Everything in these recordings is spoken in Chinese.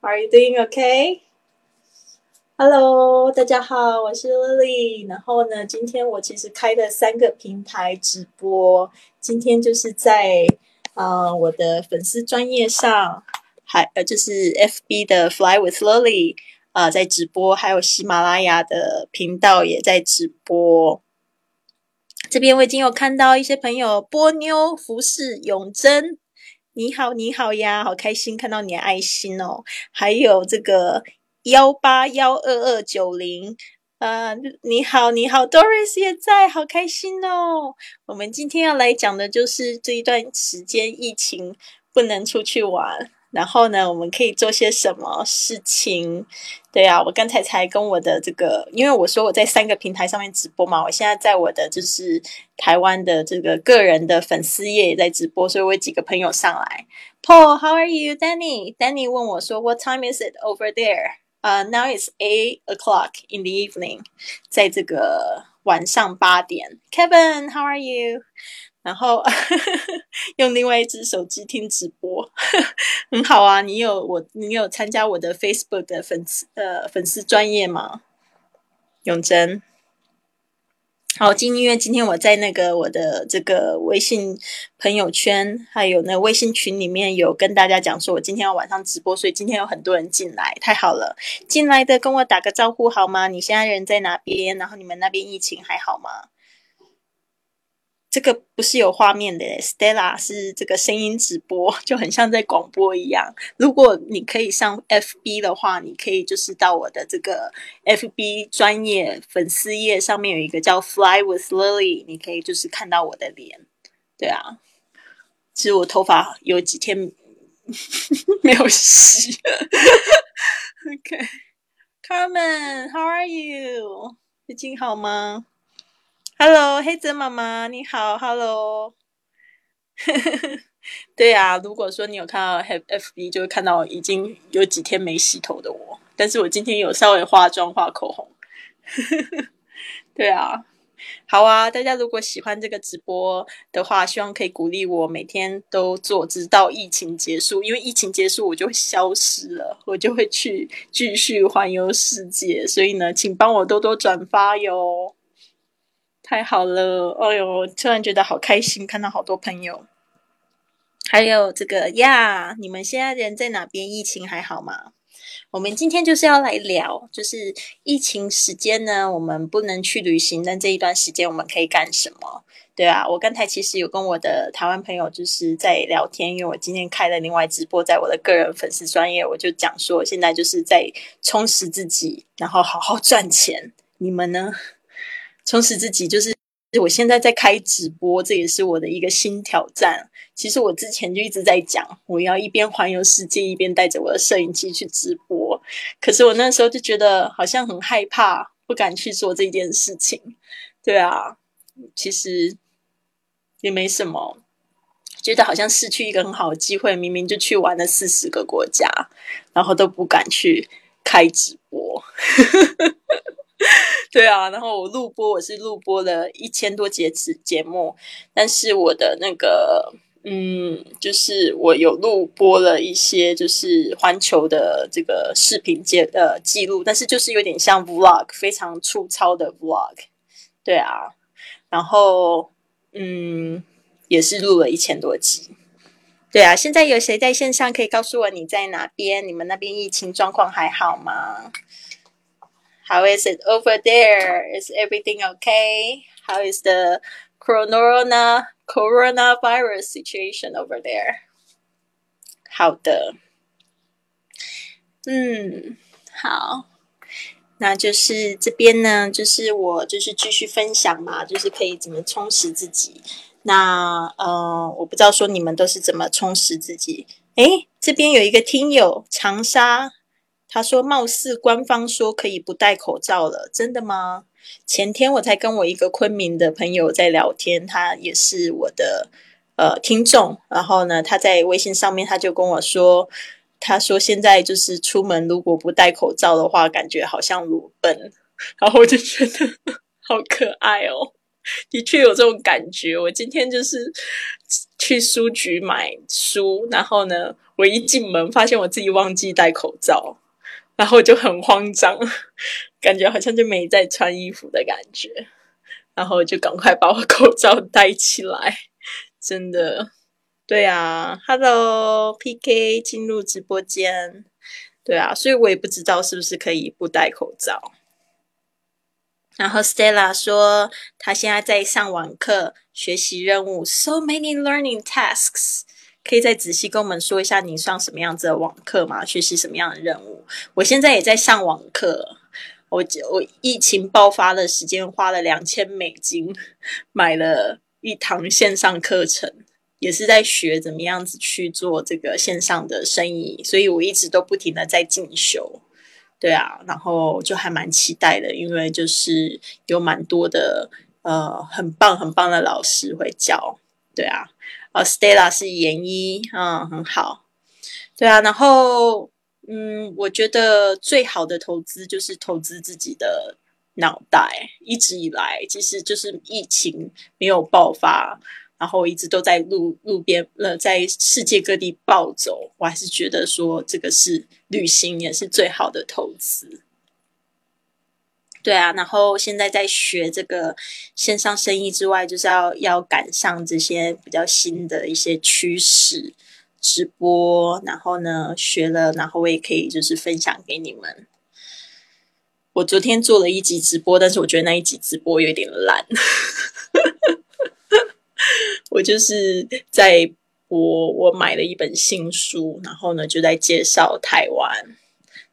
Are you doing okay? Hello，大家好，我是 Lily。然后呢，今天我其实开了三个平台直播。今天就是在呃我的粉丝专业上，还呃就是 FB 的 Fly with Lily 啊在直播，还有喜马拉雅的频道也在直播。这边我已经有看到一些朋友，波妞、服饰、永贞，你好，你好呀，好开心看到你的爱心哦。还有这个幺八幺二二九零，呃，你好，你好，Doris 也在，好开心哦。我们今天要来讲的就是这一段时间疫情不能出去玩。然后呢，我们可以做些什么事情？对啊，我刚才才跟我的这个，因为我说我在三个平台上面直播嘛，我现在在我的就是台湾的这个个人的粉丝页也在直播，所以我有几个朋友上来。Paul，how are you？Danny，Danny 问我说，What time is it over there？呃，now it's eight o'clock in the evening，在这个晚上八点。Kevin，how are you？然后 用另外一只手机听直播，很好啊！你有我，你有参加我的 Facebook 的粉丝呃粉丝专业吗？永贞，好，今因为今天我在那个我的这个微信朋友圈，还有那微信群里面有跟大家讲说，我今天要晚上直播，所以今天有很多人进来，太好了！进来的跟我打个招呼好吗？你现在人在哪边？然后你们那边疫情还好吗？这个不是有画面的，Stella 是这个声音直播，就很像在广播一样。如果你可以上 FB 的话，你可以就是到我的这个 FB 专业粉丝页上面有一个叫 Fly with Lily，你可以就是看到我的脸。对啊，其实我头发有几天 没有洗。OK，Carmen，How are you？最近好吗？Hello，黑泽妈妈，你好。Hello，对呀，如果说你有看到 FB，就会看到已经有几天没洗头的我。但是我今天有稍微化妆、画口红。对啊，好啊，大家如果喜欢这个直播的话，希望可以鼓励我每天都做，直到疫情结束。因为疫情结束，我就会消失了，我就会去继续环游世界。所以呢，请帮我多多转发哟。太好了，哎呦，突然觉得好开心，看到好多朋友，还有这个呀，你们现在人在哪边？疫情还好吗？我们今天就是要来聊，就是疫情时间呢，我们不能去旅行，但这一段时间我们可以干什么？对啊，我刚才其实有跟我的台湾朋友就是在聊天，因为我今天开了另外直播，在我的个人粉丝专业，我就讲说现在就是在充实自己，然后好好赚钱。你们呢？充实自己，就是我现在在开直播，这也是我的一个新挑战。其实我之前就一直在讲，我要一边环游世界，一边带着我的摄影机去直播。可是我那时候就觉得好像很害怕，不敢去做这件事情。对啊，其实也没什么，觉得好像失去一个很好的机会。明明就去玩了四十个国家，然后都不敢去开直播。对啊，然后我录播，我是录播了一千多节节节目，但是我的那个，嗯，就是我有录播了一些，就是环球的这个视频节呃记录，但是就是有点像 vlog，非常粗糙的 vlog。对啊，然后嗯，也是录了一千多集。对啊，现在有谁在线上可以告诉我你在哪边？你们那边疫情状况还好吗？How is it over there? Is everything okay? How is the coronavirus situation over there? 好的，嗯，好，那就是这边呢，就是我就是继续分享嘛，就是可以怎么充实自己。那呃，我不知道说你们都是怎么充实自己。诶，这边有一个听友长沙。他说：“貌似官方说可以不戴口罩了，真的吗？”前天我才跟我一个昆明的朋友在聊天，他也是我的呃听众。然后呢，他在微信上面他就跟我说：“他说现在就是出门如果不戴口罩的话，感觉好像裸奔。”然后我就觉得好可爱哦，的确有这种感觉。我今天就是。去书局买书，然后呢，我一进门发现我自己忘记戴口罩，然后就很慌张，感觉好像就没在穿衣服的感觉，然后就赶快把我口罩戴起来，真的，对啊，Hello PK 进入直播间，对啊，所以我也不知道是不是可以不戴口罩。然后 Stella 说，她现在在上网课，学习任务，so many learning tasks。可以再仔细跟我们说一下，你上什么样子的网课吗？学习什么样的任务？我现在也在上网课。我我疫情爆发的时间，花了两千美金 买了一堂线上课程，也是在学怎么样子去做这个线上的生意，所以我一直都不停的在进修。对啊，然后就还蛮期待的，因为就是有蛮多的呃很棒很棒的老师会教。对啊，哦，Stella 是研一，嗯，很好。对啊，然后嗯，我觉得最好的投资就是投资自己的脑袋。一直以来，其实就是疫情没有爆发。然后一直都在路路边，呃，在世界各地暴走，我还是觉得说这个是旅行也是最好的投资。对啊，然后现在在学这个线上生意之外，就是要要赶上这些比较新的一些趋势，直播，然后呢学了，然后我也可以就是分享给你们。我昨天做了一集直播，但是我觉得那一集直播有点烂。我就是在我我买了一本新书，然后呢就在介绍台湾，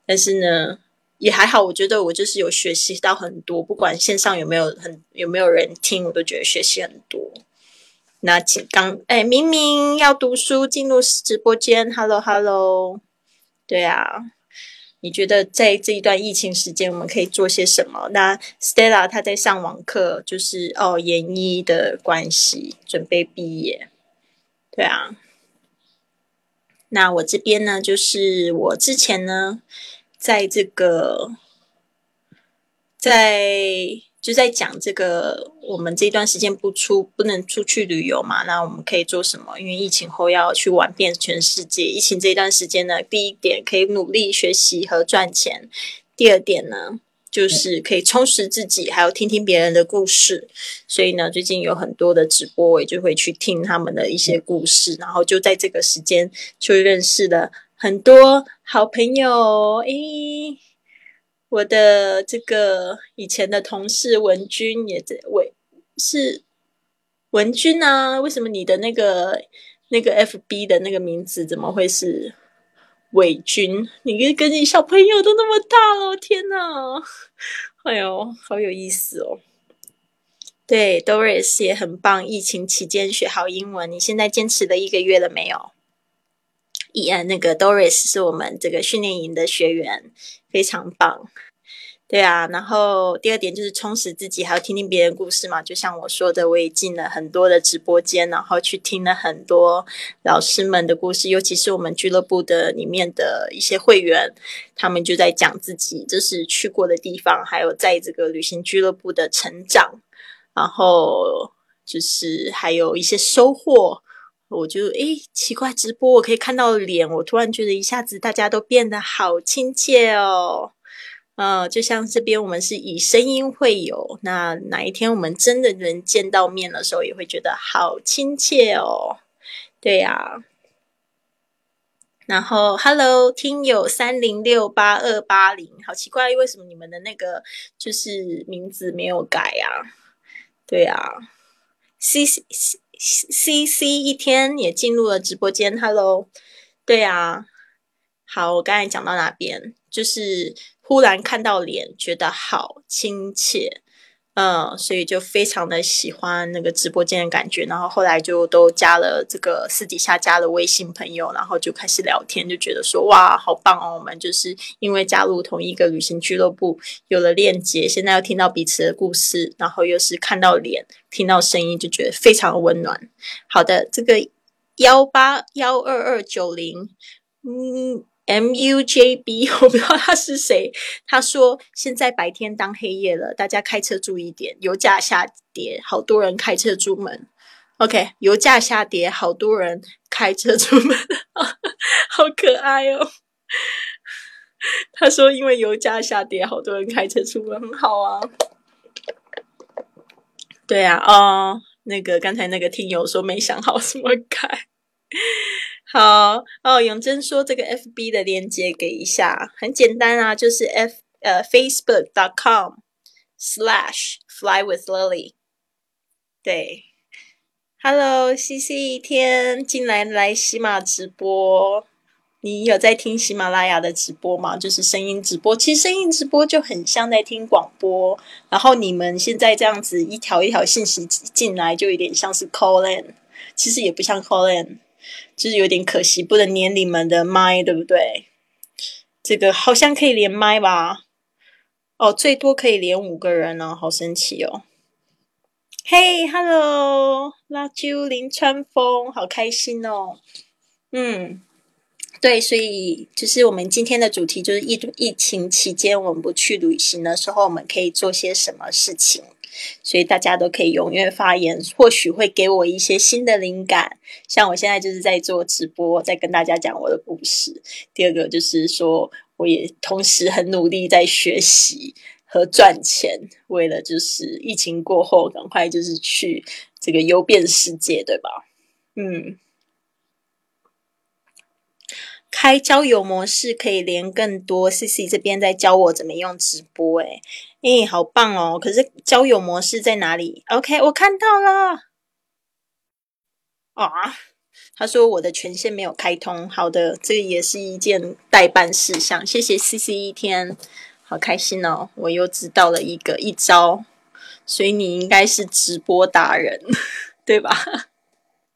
但是呢也还好，我觉得我就是有学习到很多，不管线上有没有很有没有人听，我都觉得学习很多。那请刚哎明明要读书进入直播间，Hello Hello，对啊。你觉得在这一段疫情时间，我们可以做些什么？那 Stella 她在上网课，就是哦，研一的关系，准备毕业。对啊，那我这边呢，就是我之前呢，在这个在。就在讲这个，我们这段时间不出不能出去旅游嘛，那我们可以做什么？因为疫情后要去玩遍全世界。疫情这段时间呢，第一点可以努力学习和赚钱，第二点呢就是可以充实自己，还有听听别人的故事。所以呢，最近有很多的直播，我也就会去听他们的一些故事，然后就在这个时间就认识了很多好朋友。诶。我的这个以前的同事文君也在伟是文君啊？为什么你的那个那个 FB 的那个名字怎么会是伪君？你跟跟你小朋友都那么大了，天哪！哎呦，好有意思哦。对，Doris 也很棒。疫情期间学好英文，你现在坚持了一个月了没有？一，那个 Doris 是我们这个训练营的学员，非常棒。对啊，然后第二点就是充实自己，还要听听别人故事嘛。就像我说的，我也进了很多的直播间，然后去听了很多老师们的故事，尤其是我们俱乐部的里面的一些会员，他们就在讲自己就是去过的地方，还有在这个旅行俱乐部的成长，然后就是还有一些收获。我就诶奇怪，直播我可以看到脸，我突然觉得一下子大家都变得好亲切哦。呃，就像这边我们是以声音会友，那哪一天我们真的能见到面的时候，也会觉得好亲切哦。对呀。然后，Hello，听友三零六八二八零，好奇怪，为什么你们的那个就是名字没有改呀？对呀。C C C C 一天也进入了直播间，Hello，对啊。好，我刚才讲到哪边？就是忽然看到脸，觉得好亲切，嗯，所以就非常的喜欢那个直播间的感觉。然后后来就都加了这个私底下加了微信朋友，然后就开始聊天，就觉得说哇，好棒哦！我们就是因为加入同一个旅行俱乐部，有了链接，现在又听到彼此的故事，然后又是看到脸，听到声音，就觉得非常的温暖。好的，这个幺八幺二二九零，嗯。M U J B，我不知道他是谁。他说现在白天当黑夜了，大家开车注意点，油价下跌，好多人开车出门。OK，油价下跌，好多人开车出门，好可爱哦。他说：“因为油价下跌，好多人开车出门，很好啊。”对啊，哦，那个刚才那个听友说没想好怎么开。好哦，永贞说这个 FB 的链接给一下，很简单啊，就是 F 呃 Facebook.com slash fly with Lily。对，Hello，CC 一天进来来喜马直播。你有在听喜马拉雅的直播吗？就是声音直播，其实声音直播就很像在听广播。然后你们现在这样子一条一条信息进来，就有点像是 call in，其实也不像 call in，就是有点可惜，不能连你们的麦，对不对？这个好像可以连麦吧？哦，最多可以连五个人呢，好神奇哦！嘿，Hello，拉啾林川风，好开心哦，嗯。对，所以就是我们今天的主题就是疫疫情期间我们不去旅行的时候，我们可以做些什么事情。所以大家都可以踊跃发言，或许会给我一些新的灵感。像我现在就是在做直播，在跟大家讲我的故事。第二个就是说，我也同时很努力在学习和赚钱，为了就是疫情过后赶快就是去这个游遍世界，对吧？嗯。开交友模式可以连更多，C C 这边在教我怎么用直播，诶诶，好棒哦！可是交友模式在哪里？OK，我看到了。啊，他说我的权限没有开通。好的，这也是一件代办事项。谢谢 C C 一天，好开心哦！我又知道了一个一招，所以你应该是直播达人，对吧？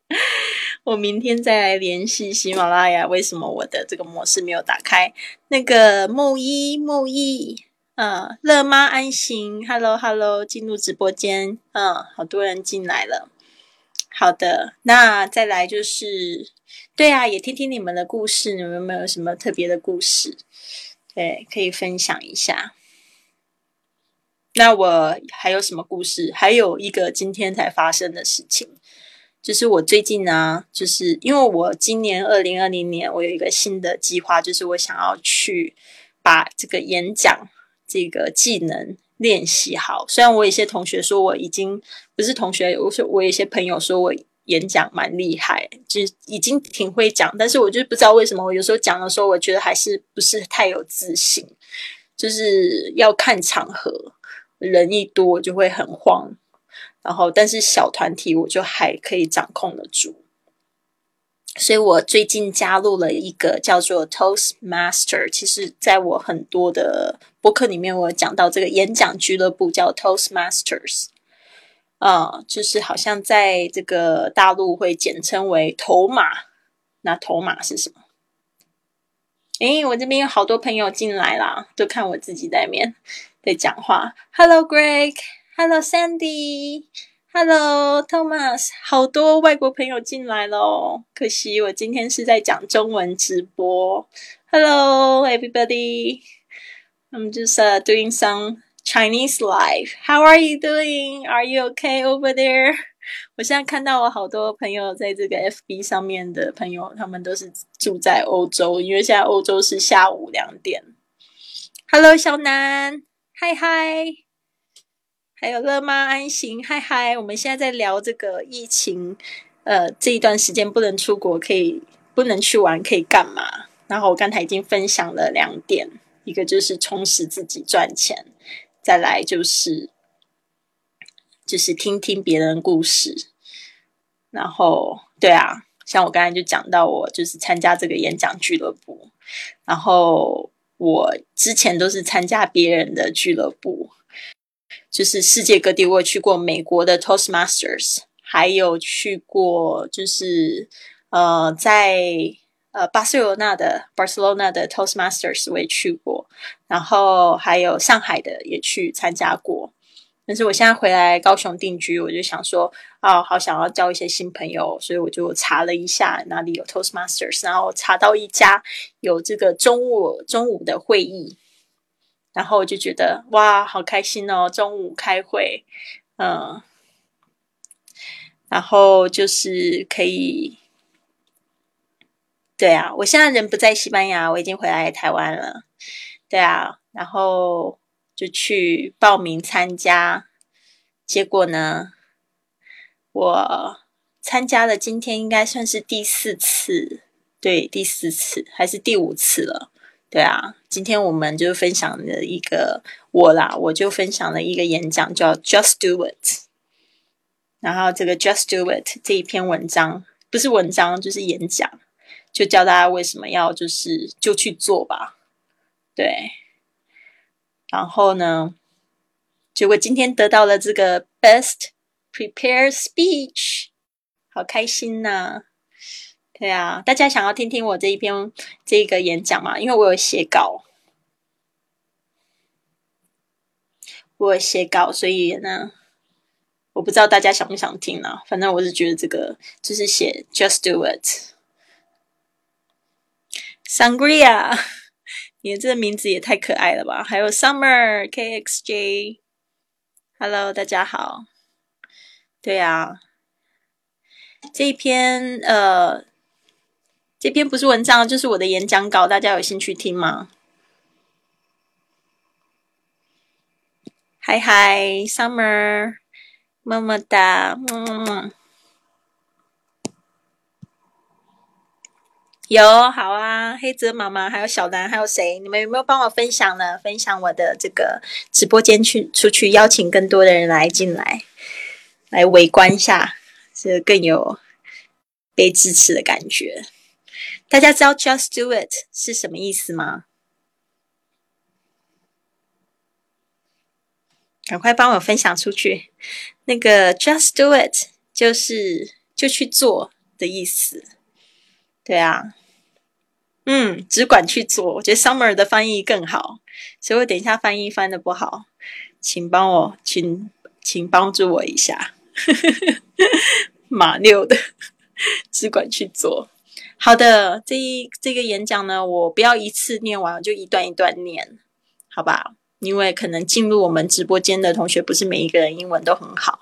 我明天再来联系喜马拉雅，为什么我的这个模式没有打开？那个木一木一，嗯，乐妈安行，Hello Hello，进入直播间，嗯，好多人进来了。好的，那再来就是，对啊，也听听你们的故事，你们有没有什么特别的故事？对，可以分享一下。那我还有什么故事？还有一个今天才发生的事情。就是我最近呢，就是因为我今年二零二零年，我有一个新的计划，就是我想要去把这个演讲这个技能练习好。虽然我有些同学说我已经不是同学，我说我有些朋友说我演讲蛮厉害，就已经挺会讲，但是我就不知道为什么，我有时候讲的时候，我觉得还是不是太有自信，就是要看场合，人一多就会很慌。然后，但是小团体我就还可以掌控得住，所以我最近加入了一个叫做 Toastmaster。其实，在我很多的博客里面，我讲到这个演讲俱乐部叫 Toastmasters，啊，就是好像在这个大陆会简称为头马。那头马是什么？诶，我这边有好多朋友进来啦，都看我自己在面在讲话。Hello, Greg. Hello Sandy Hello Thomas，好多外国朋友进来了，可惜我今天是在讲中文直播。Hello everybody，I'm just doing some Chinese live. How are you doing? Are you okay over there? 我现在看到我好多朋友在这个 FB 上面的朋友，他们都是住在欧洲，因为现在欧洲是下午两点。Hello 小南，嗨嗨。还有乐妈安行，嗨嗨！我们现在在聊这个疫情，呃，这一段时间不能出国，可以不能去玩，可以干嘛？然后我刚才已经分享了两点，一个就是充实自己赚钱，再来就是就是听听别人故事。然后，对啊，像我刚才就讲到，我就是参加这个演讲俱乐部，然后我之前都是参加别人的俱乐部。就是世界各地，我有去过美国的 Toastmasters，还有去过就是呃在呃巴塞罗那的 Barcelona 的 Toastmasters 我也去过，然后还有上海的也去参加过。但是我现在回来高雄定居，我就想说啊，好想要交一些新朋友，所以我就查了一下哪里有 Toastmasters，然后查到一家有这个中午中午的会议。然后我就觉得哇，好开心哦！中午开会，嗯，然后就是可以，对啊，我现在人不在西班牙，我已经回来台湾了。对啊，然后就去报名参加，结果呢，我参加了，今天应该算是第四次，对，第四次还是第五次了。对啊，今天我们就分享了一个我啦，我就分享了一个演讲，叫 Just Do It。然后这个 Just Do It 这一篇文章不是文章就是演讲，就教大家为什么要就是就去做吧。对，然后呢，结果今天得到了这个 Best Prepare Speech，好开心呐！对啊，大家想要听听我这一篇这个演讲吗？因为我有写稿，我有写稿，所以呢。我不知道大家想不想听呢？反正我是觉得这个就是写 “just do it”。Sangria，你的这个名字也太可爱了吧！还有 Summer KXJ，Hello，大家好。对啊，这一篇呃，这篇不是文章，就是我的演讲稿，大家有兴趣听吗？嗨嗨，Summer。么么哒，嗯，有好啊，黑泽妈妈，还有小兰，还有谁？你们有没有帮我分享呢？分享我的这个直播间去，出去邀请更多的人来进来，来围观一下，这更有被支持的感觉。大家知道 “just do it” 是什么意思吗？赶快帮我分享出去。那个 “just do it” 就是就去做的意思。对啊，嗯，只管去做。我觉得 Summer 的翻译更好，所以我等一下翻译翻的不好，请帮我，请请帮助我一下。马六的，只管去做。好的，这一这个演讲呢，我不要一次念完，就一段一段念，好吧？因为可能进入我们直播间的同学不是每一个人英文都很好，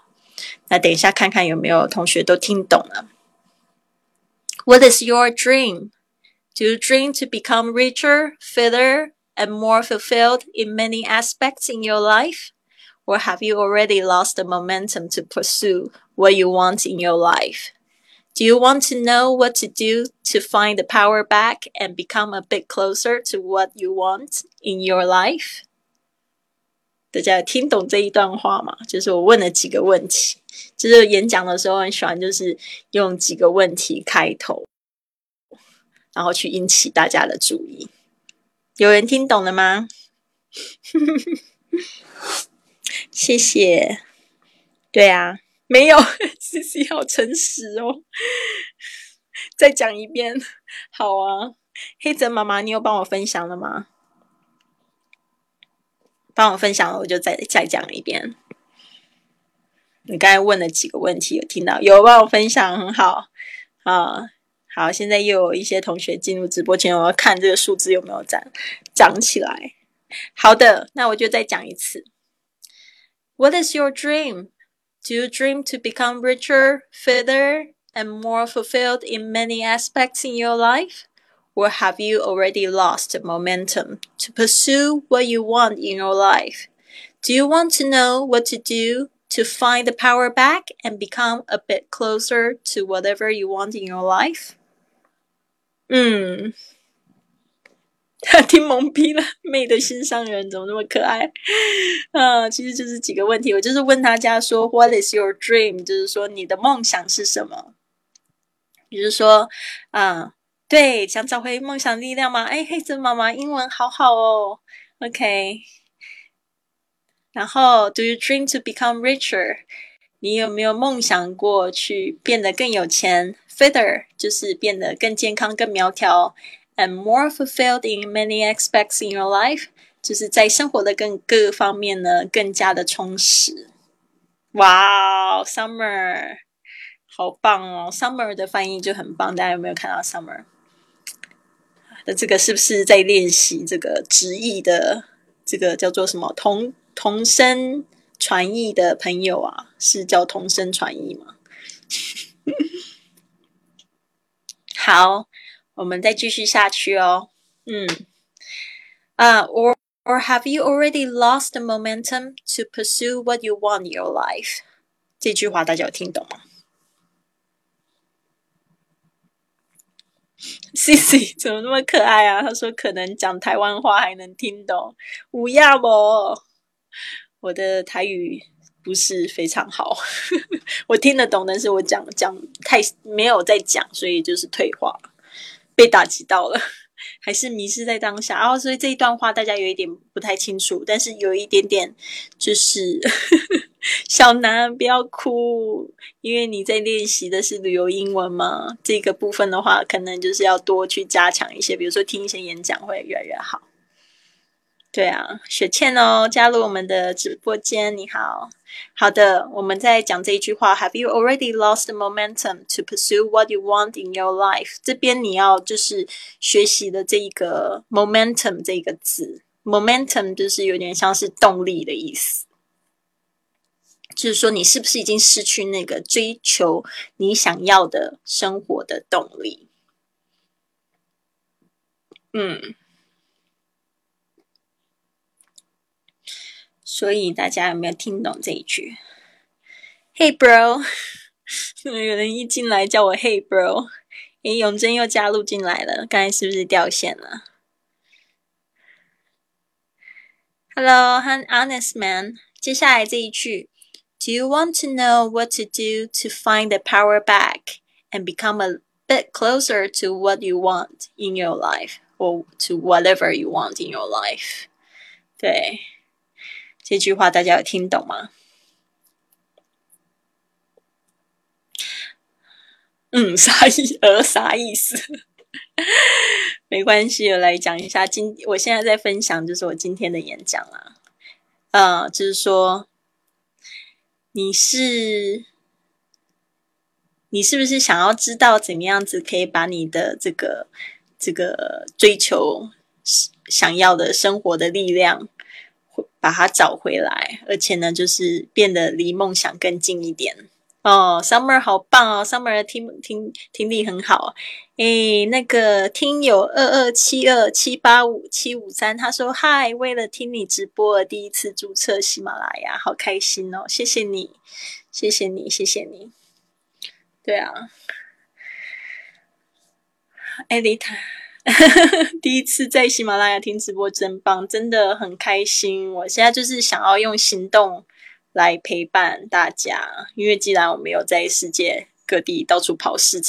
那等一下看看有没有同学都听懂了。What is your dream? Do you dream to become richer, fitter, and more fulfilled in many aspects in your life? Or have you already lost the momentum to pursue what you want in your life? Do you want to know what to do to find the power back and become a bit closer to what you want in your life? 大家听懂这一段话吗？就是我问了几个问题，就是演讲的时候很喜欢，就是用几个问题开头，然后去引起大家的注意。有人听懂了吗？谢谢。对啊，没有，C C 好诚实哦。再讲一遍，好啊。黑泽妈妈，你有帮我分享了吗？帮我分享了，我就再再讲一遍。你刚才问了几个问题，有听到？有帮我分享，很好啊。好，现在又有一些同学进入直播间，我要看这个数字有没有涨涨起来。好的，那我就再讲一次。What is your dream? Do you dream to become richer, fitter, and more fulfilled in many aspects in your life? or have you already lost the momentum to pursue what you want in your life? Do you want to know what to do to find the power back and become a bit closer to whatever you want in your life? Hmm. 听懵逼了，妹的心上人怎么那么可爱？啊，其实就是几个问题，我就是问大家说，What is your dream？就是说你的梦想是什么？比如说，啊。对，想找回梦想力量吗？哎，黑子妈妈英文好好哦。OK，然后，Do you dream to become richer？你有没有梦想过去变得更有钱？Fitter 就是变得更健康、更苗条，and more fulfilled in many aspects in your life，就是在生活的更各个方面呢更加的充实。哇，Summer 好棒哦！Summer 的翻译就很棒，大家有没有看到 Summer？那这个是不是在练习这个直译的这个叫做什么同同声传译的朋友啊？是叫同声传译吗？好，我们再继续下去哦。嗯，啊，or or have you already lost the momentum to pursue what you want in your life？这句话大家有听懂吗？Cici 怎么那么可爱啊？他说可能讲台湾话还能听懂，乌鸦不？我的台语不是非常好，我听得懂，但是我讲讲太没有在讲，所以就是退化，被打击到了。还是迷失在当下，然后所以这一段话大家有一点不太清楚，但是有一点点就是 小南不要哭，因为你在练习的是旅游英文嘛，这个部分的话，可能就是要多去加强一些，比如说听一些演讲会越来越好。对啊，雪倩哦，加入我们的直播间，你好。好的，我们在讲这一句话：Have you already lost the momentum to pursue what you want in your life？这边你要就是学习的这一个 momentum 这个字，momentum 就是有点像是动力的意思，就是说你是不是已经失去那个追求你想要的生活的动力？嗯。所以大家有没有听懂这一句？Hey bro，有人一进来叫我 Hey bro，诶，永贞又加入进来了，刚才是不是掉线了？Hello，I'm honest man。接下来这一句，Do you want to know what to do to find the power back and become a bit closer to what you want in your life or to whatever you want in your life？对。 这句话大家有听懂吗？嗯，啥意呃啥意思？没关系，我来讲一下。今我现在在分享，就是我今天的演讲啊。呃，就是说，你是你是不是想要知道怎么样子可以把你的这个这个追求想要的生活的力量？把它找回来，而且呢，就是变得离梦想更近一点哦。Summer 好棒哦，Summer 听听听力很好。诶，那个听友二二七二七八五七五三，他说：“嗨，为了听你直播而，第一次注册喜马拉雅，好开心哦！谢谢你，谢谢你，谢谢你。”对啊，艾丽塔。第一次在喜马拉雅听直播，真棒，真的很开心。我现在就是想要用行动来陪伴大家，因为既然我没有在世界各地到处跑时，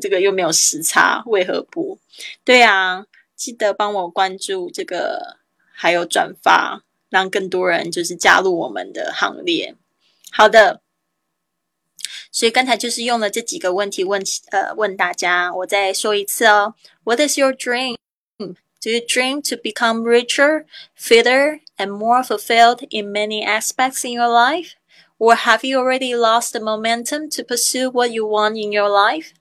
这个又没有时差，为何不？对啊，记得帮我关注这个，还有转发，让更多人就是加入我们的行列。好的。所以刚才就是用了这几个问题问呃问大家，我再说一次哦。What is your dream? Do you dream to become richer, fitter, and more fulfilled in many aspects in your life? Or have you already lost the momentum to pursue what you want in your life?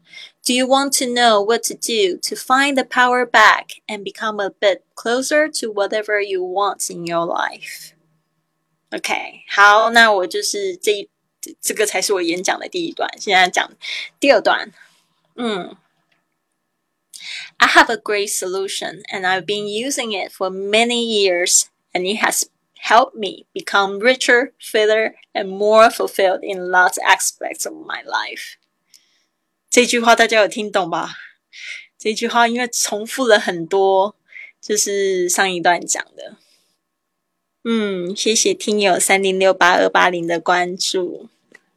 Do you want to know what to do to find the power back and become a bit closer to whatever you want in your life? OK，好，那我就是这这这个才是我演讲的第一段，现在讲第二段。嗯 ，I have a great solution and I've been using it for many years and it has helped me become richer, fitter, and more fulfilled in lots of aspects of my life。这句话大家有听懂吧？这句话因为重复了很多，就是上一段讲的。嗯，谢谢听友三零六八二八零的关注。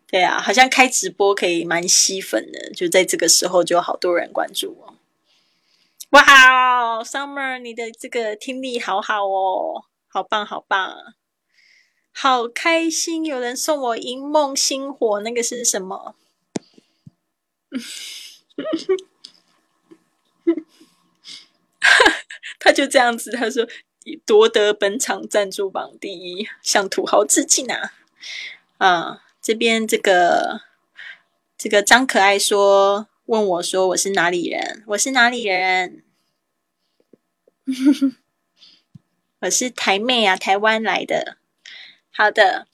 对啊，好像开直播可以蛮吸粉的，就在这个时候就好多人关注我。哇，Summer，你的这个听力好好哦，好棒好棒，好开心！有人送我银梦星火，那个是什么？他就这样子，他说。夺得本场赞助榜第一，向土豪致敬啊！啊，这边这个这个张可爱说问我说我是哪里人？我是哪里人？我是台妹啊，台湾来的。好的，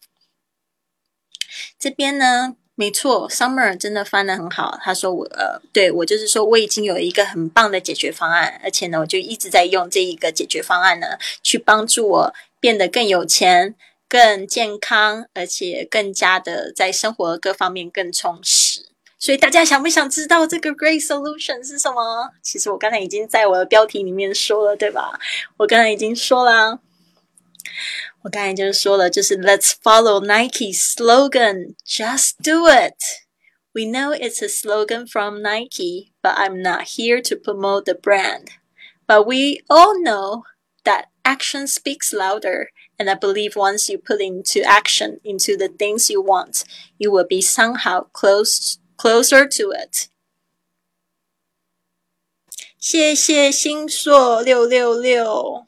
这边呢没错，Summer 真的翻的很好。他说我呃，对我就是说我已经有一个很棒的解决方案，而且呢，我就一直在用这一个解决方案呢，去帮助我变得更有钱、更健康，而且更加的在生活各方面更充实。所以大家想不想知道这个 Great Solution 是什么？其实我刚才已经在我的标题里面说了，对吧？我刚才已经说了。我刚才就是说了，就是 Let's follow Nike's slogan, "Just do it." We know it's a slogan from Nike, but I'm not here to promote the brand. But we all know that action speaks louder, and I believe once you put into action into the things you want, you will be somehow close closer to it. 谢谢星硕六六六。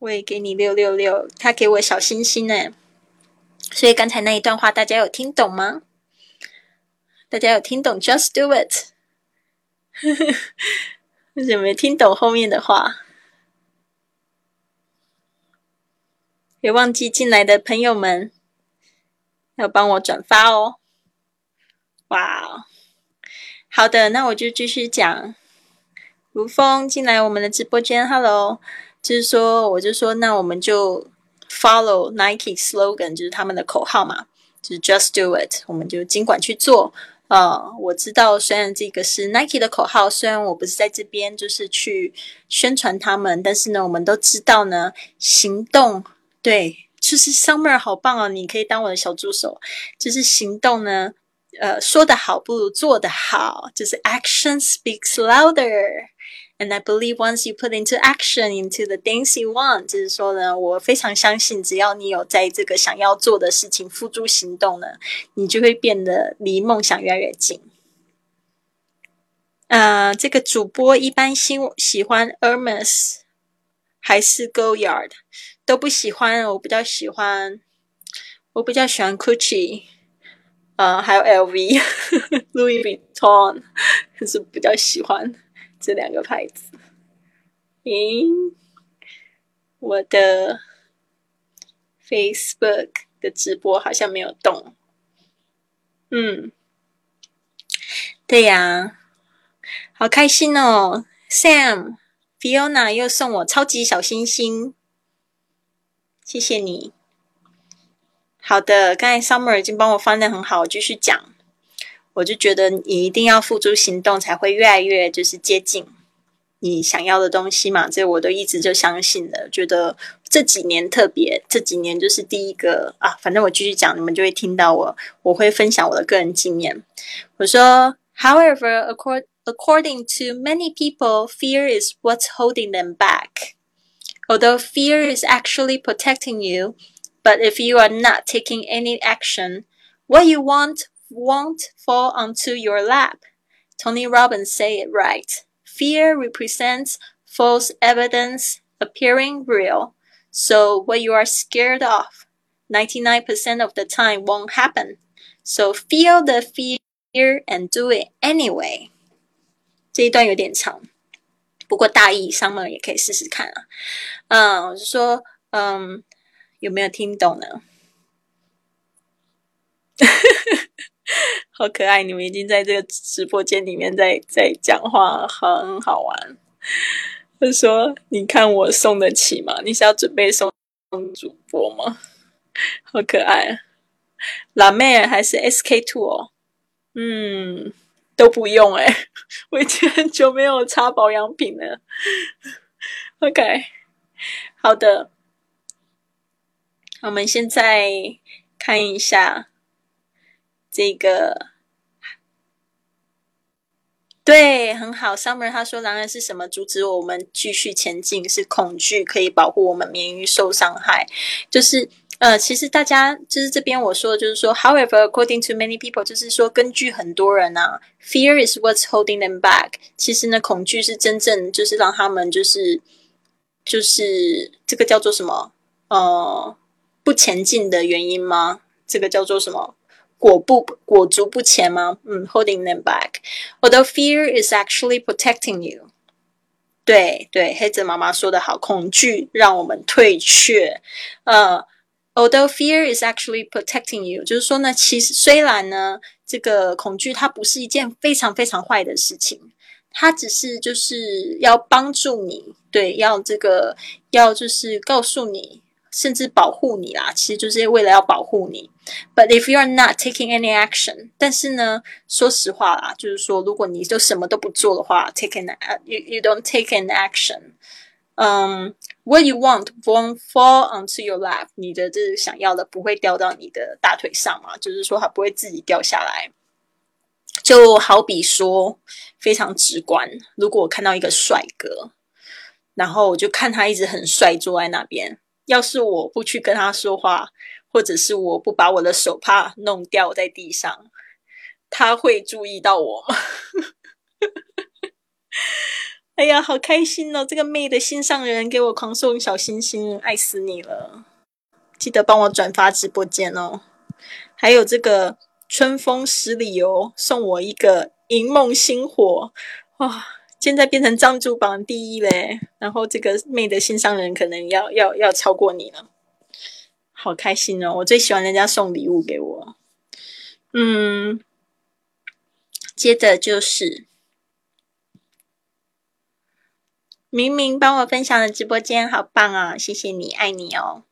我也给你六六六，他给我小星星呢。所以刚才那一段话，大家有听懂吗？大家有听懂？Just do it。有没听懂后面的话？别忘记进来的朋友们要帮我转发哦。哇，好的，那我就继续讲。如风进来我们的直播间，Hello。就是说，我就说，那我们就 follow Nike slogan，就是他们的口号嘛，就是 Just do it，我们就尽管去做。呃，我知道，虽然这个是 Nike 的口号，虽然我不是在这边就是去宣传他们，但是呢，我们都知道呢，行动对，就是 Summer 好棒哦，你可以当我的小助手。就是行动呢，呃，说的好不如做的好，就是 Action speaks louder。And I believe once you put into action into the things you want，就是说呢，我非常相信，只要你有在这个想要做的事情付诸行动呢，你就会变得离梦想越来越近。呃，这个主播一般喜喜欢 Hermes 还是 Goyard 都不喜欢，我比较喜欢，我比较喜欢 Gucci，呃，还有 LV，Louis Vuitton，就是比较喜欢。这两个牌子，咦，我的 Facebook 的直播好像没有动。嗯，对呀，好开心哦！Sam、Fiona 又送我超级小星星，谢谢你。好的，刚才 Summer 已经帮我翻的很好，我继续讲。我就觉得你一定要付诸行动，才会越来越就是接近你想要的东西嘛。这我都一直就相信的。觉得这几年特别，这几年就是第一个啊。反正我继续讲，你们就会听到我，我会分享我的个人经验。我说，However, according according to many people, fear is what's holding them back. Although fear is actually protecting you, but if you are not taking any action, what you want won't fall onto your lap. Tony Robbins say it right. Fear represents false evidence appearing real. So what you are scared of, 99% of the time won't happen. So feel the fear and do it anyway. 这一段有点长，不过大意 Summer 也可以试试看啊。嗯，我就说，嗯， 有没有听懂呢？好可爱！你们已经在这个直播间里面在在讲话，很好玩。他说：“你看我送得起吗？你是要准备送主播吗？”好可爱！拉妹儿还是 SK two 哦？嗯，都不用哎，我已经很久没有擦保养品了。OK，好的，我们现在看一下。这个对，很好。Summer 他说：“然而是什么阻止我们继续前进？是恐惧，可以保护我们免于受伤害。就是呃，其实大家就是这边我说的，就是说，However, according to many people，就是说，根据很多人啊，Fear is what's holding them back。其实呢，恐惧是真正就是让他们就是就是这个叫做什么呃不前进的原因吗？这个叫做什么？”裹不裹足不前吗？嗯，holding them back。Although fear is actually protecting you。对对，黑子妈妈说的好，恐惧让我们退却。呃，although fear is actually protecting you，就是说呢，其实虽然呢，这个恐惧它不是一件非常非常坏的事情，它只是就是要帮助你，对，要这个要就是告诉你，甚至保护你啦，其实就是为了要保护你。But if you are not taking any action，但是呢，说实话啦，就是说，如果你就什么都不做的话，take an you you don't take an action，嗯，what you want won't fall onto your lap，你的这想要的不会掉到你的大腿上嘛，就是说它不会自己掉下来。就好比说，非常直观，如果我看到一个帅哥，然后我就看他一直很帅坐在那边，要是我不去跟他说话。或者是我不把我的手帕弄掉在地上，他会注意到我吗？哎呀，好开心哦！这个妹的心上人给我狂送小心心，爱死你了！记得帮我转发直播间哦。还有这个春风十里游送我一个银梦星火，哇！现在变成藏族榜第一嘞。然后这个妹的心上人可能要要要超过你了。好开心哦！我最喜欢人家送礼物给我。嗯，接着就是明明帮我分享的直播间，好棒啊！谢谢你，爱你哦。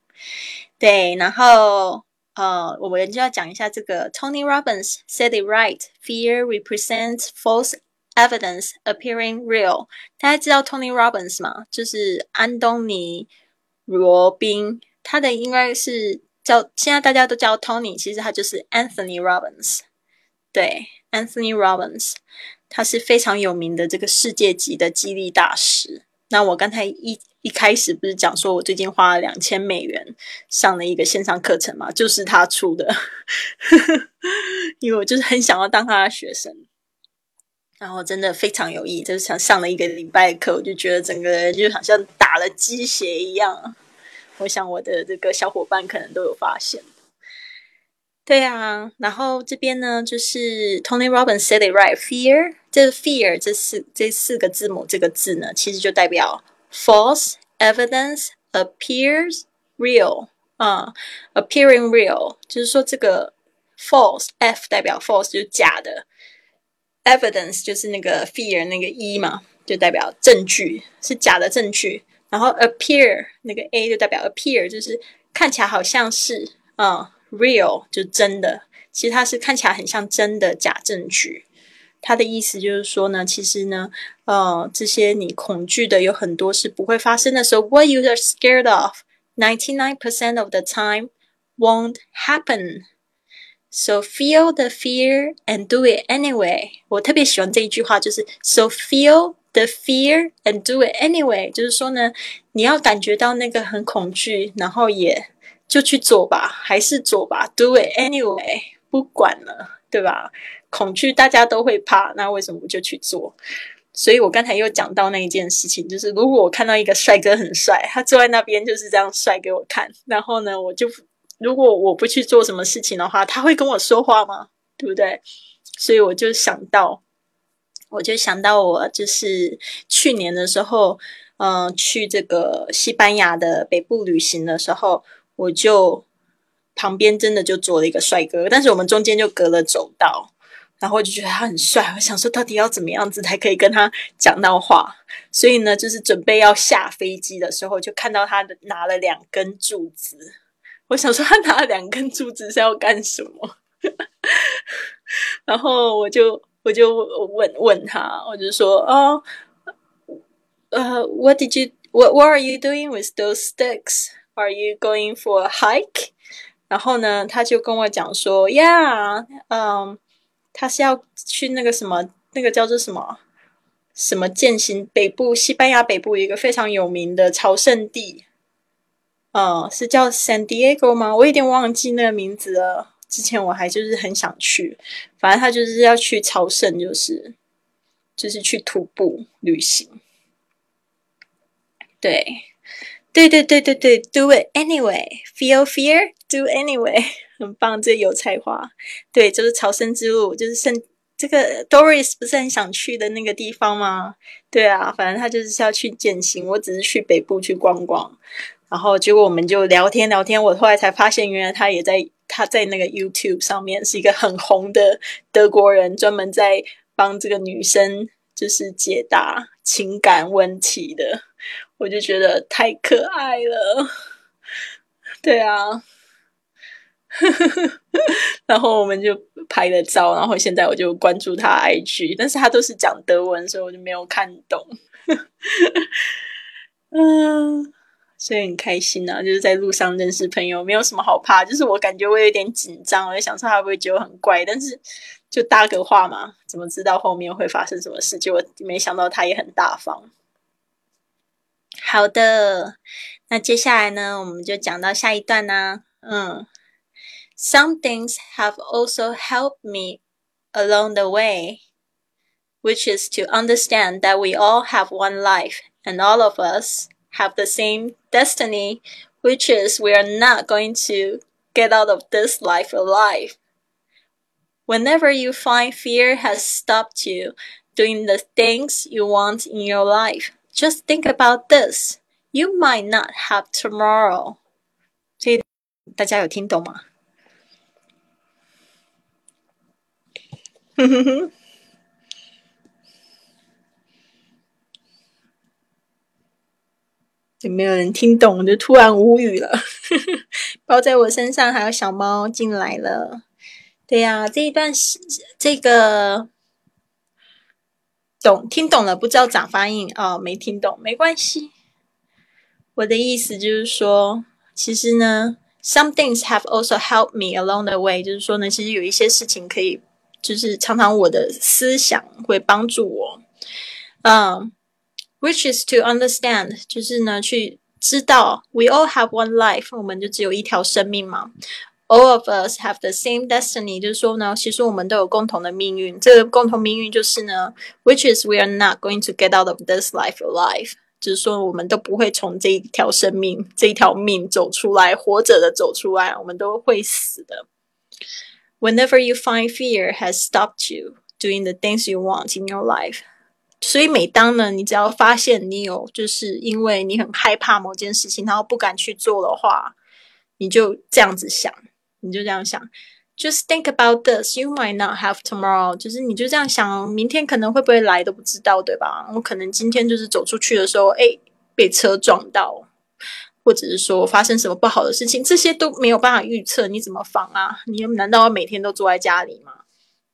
对，然后呃，我们就要讲一下这个 Tony Robbins said it right: Fear represents false evidence appearing real。大家知道 Tony Robbins 吗？就是安东尼罗宾。他的应该是叫现在大家都叫 Tony，其实他就是 Anthony Robbins。对，Anthony Robbins，他是非常有名的这个世界级的激励大师。那我刚才一一开始不是讲说我最近花了两千美元上了一个线上课程嘛，就是他出的，因为我就是很想要当他的学生，然后真的非常有意，就是像上了一个礼拜课，我就觉得整个人就好像打了鸡血一样。我想我的这个小伙伴可能都有发现，对啊。然后这边呢，就是 Tony Robbins said it right. Fear，这 fear 这四这四个字母这个字呢，其实就代表 false evidence appears real 啊，appearing real，就是说这个 false f 代表 false 就是假的，evidence 就是那个 fear 那个一嘛，就代表证据是假的证据。然后 appear 那个 a 就代表 appear，就是看起来好像是嗯 real 就真的，其实它是看起来很像真的假证据。它的意思就是说呢，其实呢，呃，这些你恐惧的有很多是不会发生的时候，what you are scared of ninety nine percent of the time won't happen。So feel the fear and do it anyway。我特别喜欢这一句话，就是 so feel。The fear and do it anyway，就是说呢，你要感觉到那个很恐惧，然后也就去做吧，还是做吧，do it anyway，不管了，对吧？恐惧大家都会怕，那为什么不就去做？所以我刚才又讲到那一件事情，就是如果我看到一个帅哥很帅，他坐在那边就是这样帅给我看，然后呢，我就如果我不去做什么事情的话，他会跟我说话吗？对不对？所以我就想到。我就想到，我就是去年的时候，嗯，去这个西班牙的北部旅行的时候，我就旁边真的就坐了一个帅哥，但是我们中间就隔了走道，然后我就觉得他很帅，我想说到底要怎么样子才可以跟他讲到话，所以呢，就是准备要下飞机的时候，就看到他拿了两根柱子，我想说他拿了两根柱子是要干什么，然后我就。我就问问他，我就说哦，呃，What did you what What are you doing with those sticks? Are you going for a hike? 然后呢，他就跟我讲说，Yeah，嗯，他是要去那个什么，那个叫做什么什么践行北部西班牙北部一个非常有名的朝圣地，嗯，是叫 San Diego 吗？我有点忘记那个名字了。之前我还就是很想去，反正他就是要去朝圣，就是就是去徒步旅行。对，对对对对对，Do it anyway，feel fear，do anyway，很棒，这有才华。对，就是朝圣之路，就是圣这个 Doris 不是很想去的那个地方吗？对啊，反正他就是要去践行，我只是去北部去逛逛。然后结果我们就聊天聊天，我后来才发现，原来他也在他在那个 YouTube 上面是一个很红的德国人，专门在帮这个女生就是解答情感问题的。我就觉得太可爱了，对啊。然后我们就拍了照，然后现在我就关注他 IG，但是他都是讲德文，所以我就没有看懂。嗯，所以很开心啊，就是在路上认识朋友，没有什么好怕。就是我感觉我有点紧张，我就想说他会不会觉得很怪，但是就搭个话嘛，怎么知道后面会发生什么事？结果没想到他也很大方。好的，那接下来呢，我们就讲到下一段呢。嗯。Some things have also helped me along the way, which is to understand that we all have one life and all of us have the same destiny, which is we are not going to get out of this life alive. Whenever you find fear has stopped you doing the things you want in your life, just think about this. You might not have tomorrow. 所以大家有听懂吗？哼哼哼， 有没有人听懂？我就突然无语了。包在我身上，还有小猫进来了。对呀，这一段是这个懂听懂了，不知道咋发音哦，没听懂没关系。我的意思就是说，其实呢，some things have also helped me along the way，就是说呢，其实有一些事情可以。就是常常我的思想会帮助我，嗯，which is to understand，就是呢去知道，we all have one life，我们就只有一条生命嘛，all of us have the same destiny，就是说呢，其实我们都有共同的命运，这个共同命运就是呢，which is we are not going to get out of this life alive，就是说我们都不会从这一条生命这一条命走出来，活着的走出来，我们都会死的。Whenever you find fear has stopped you doing the things you want in your life， 所以每当呢，你只要发现你有就是因为你很害怕某件事情，然后不敢去做的话，你就这样子想，你就这样想，Just think about this. You might not have tomorrow. 就是你就这样想，明天可能会不会来都不知道，对吧？我可能今天就是走出去的时候，哎，被车撞到。或者是说发生什么不好的事情，这些都没有办法预测，你怎么防啊？你难道要每天都坐在家里吗？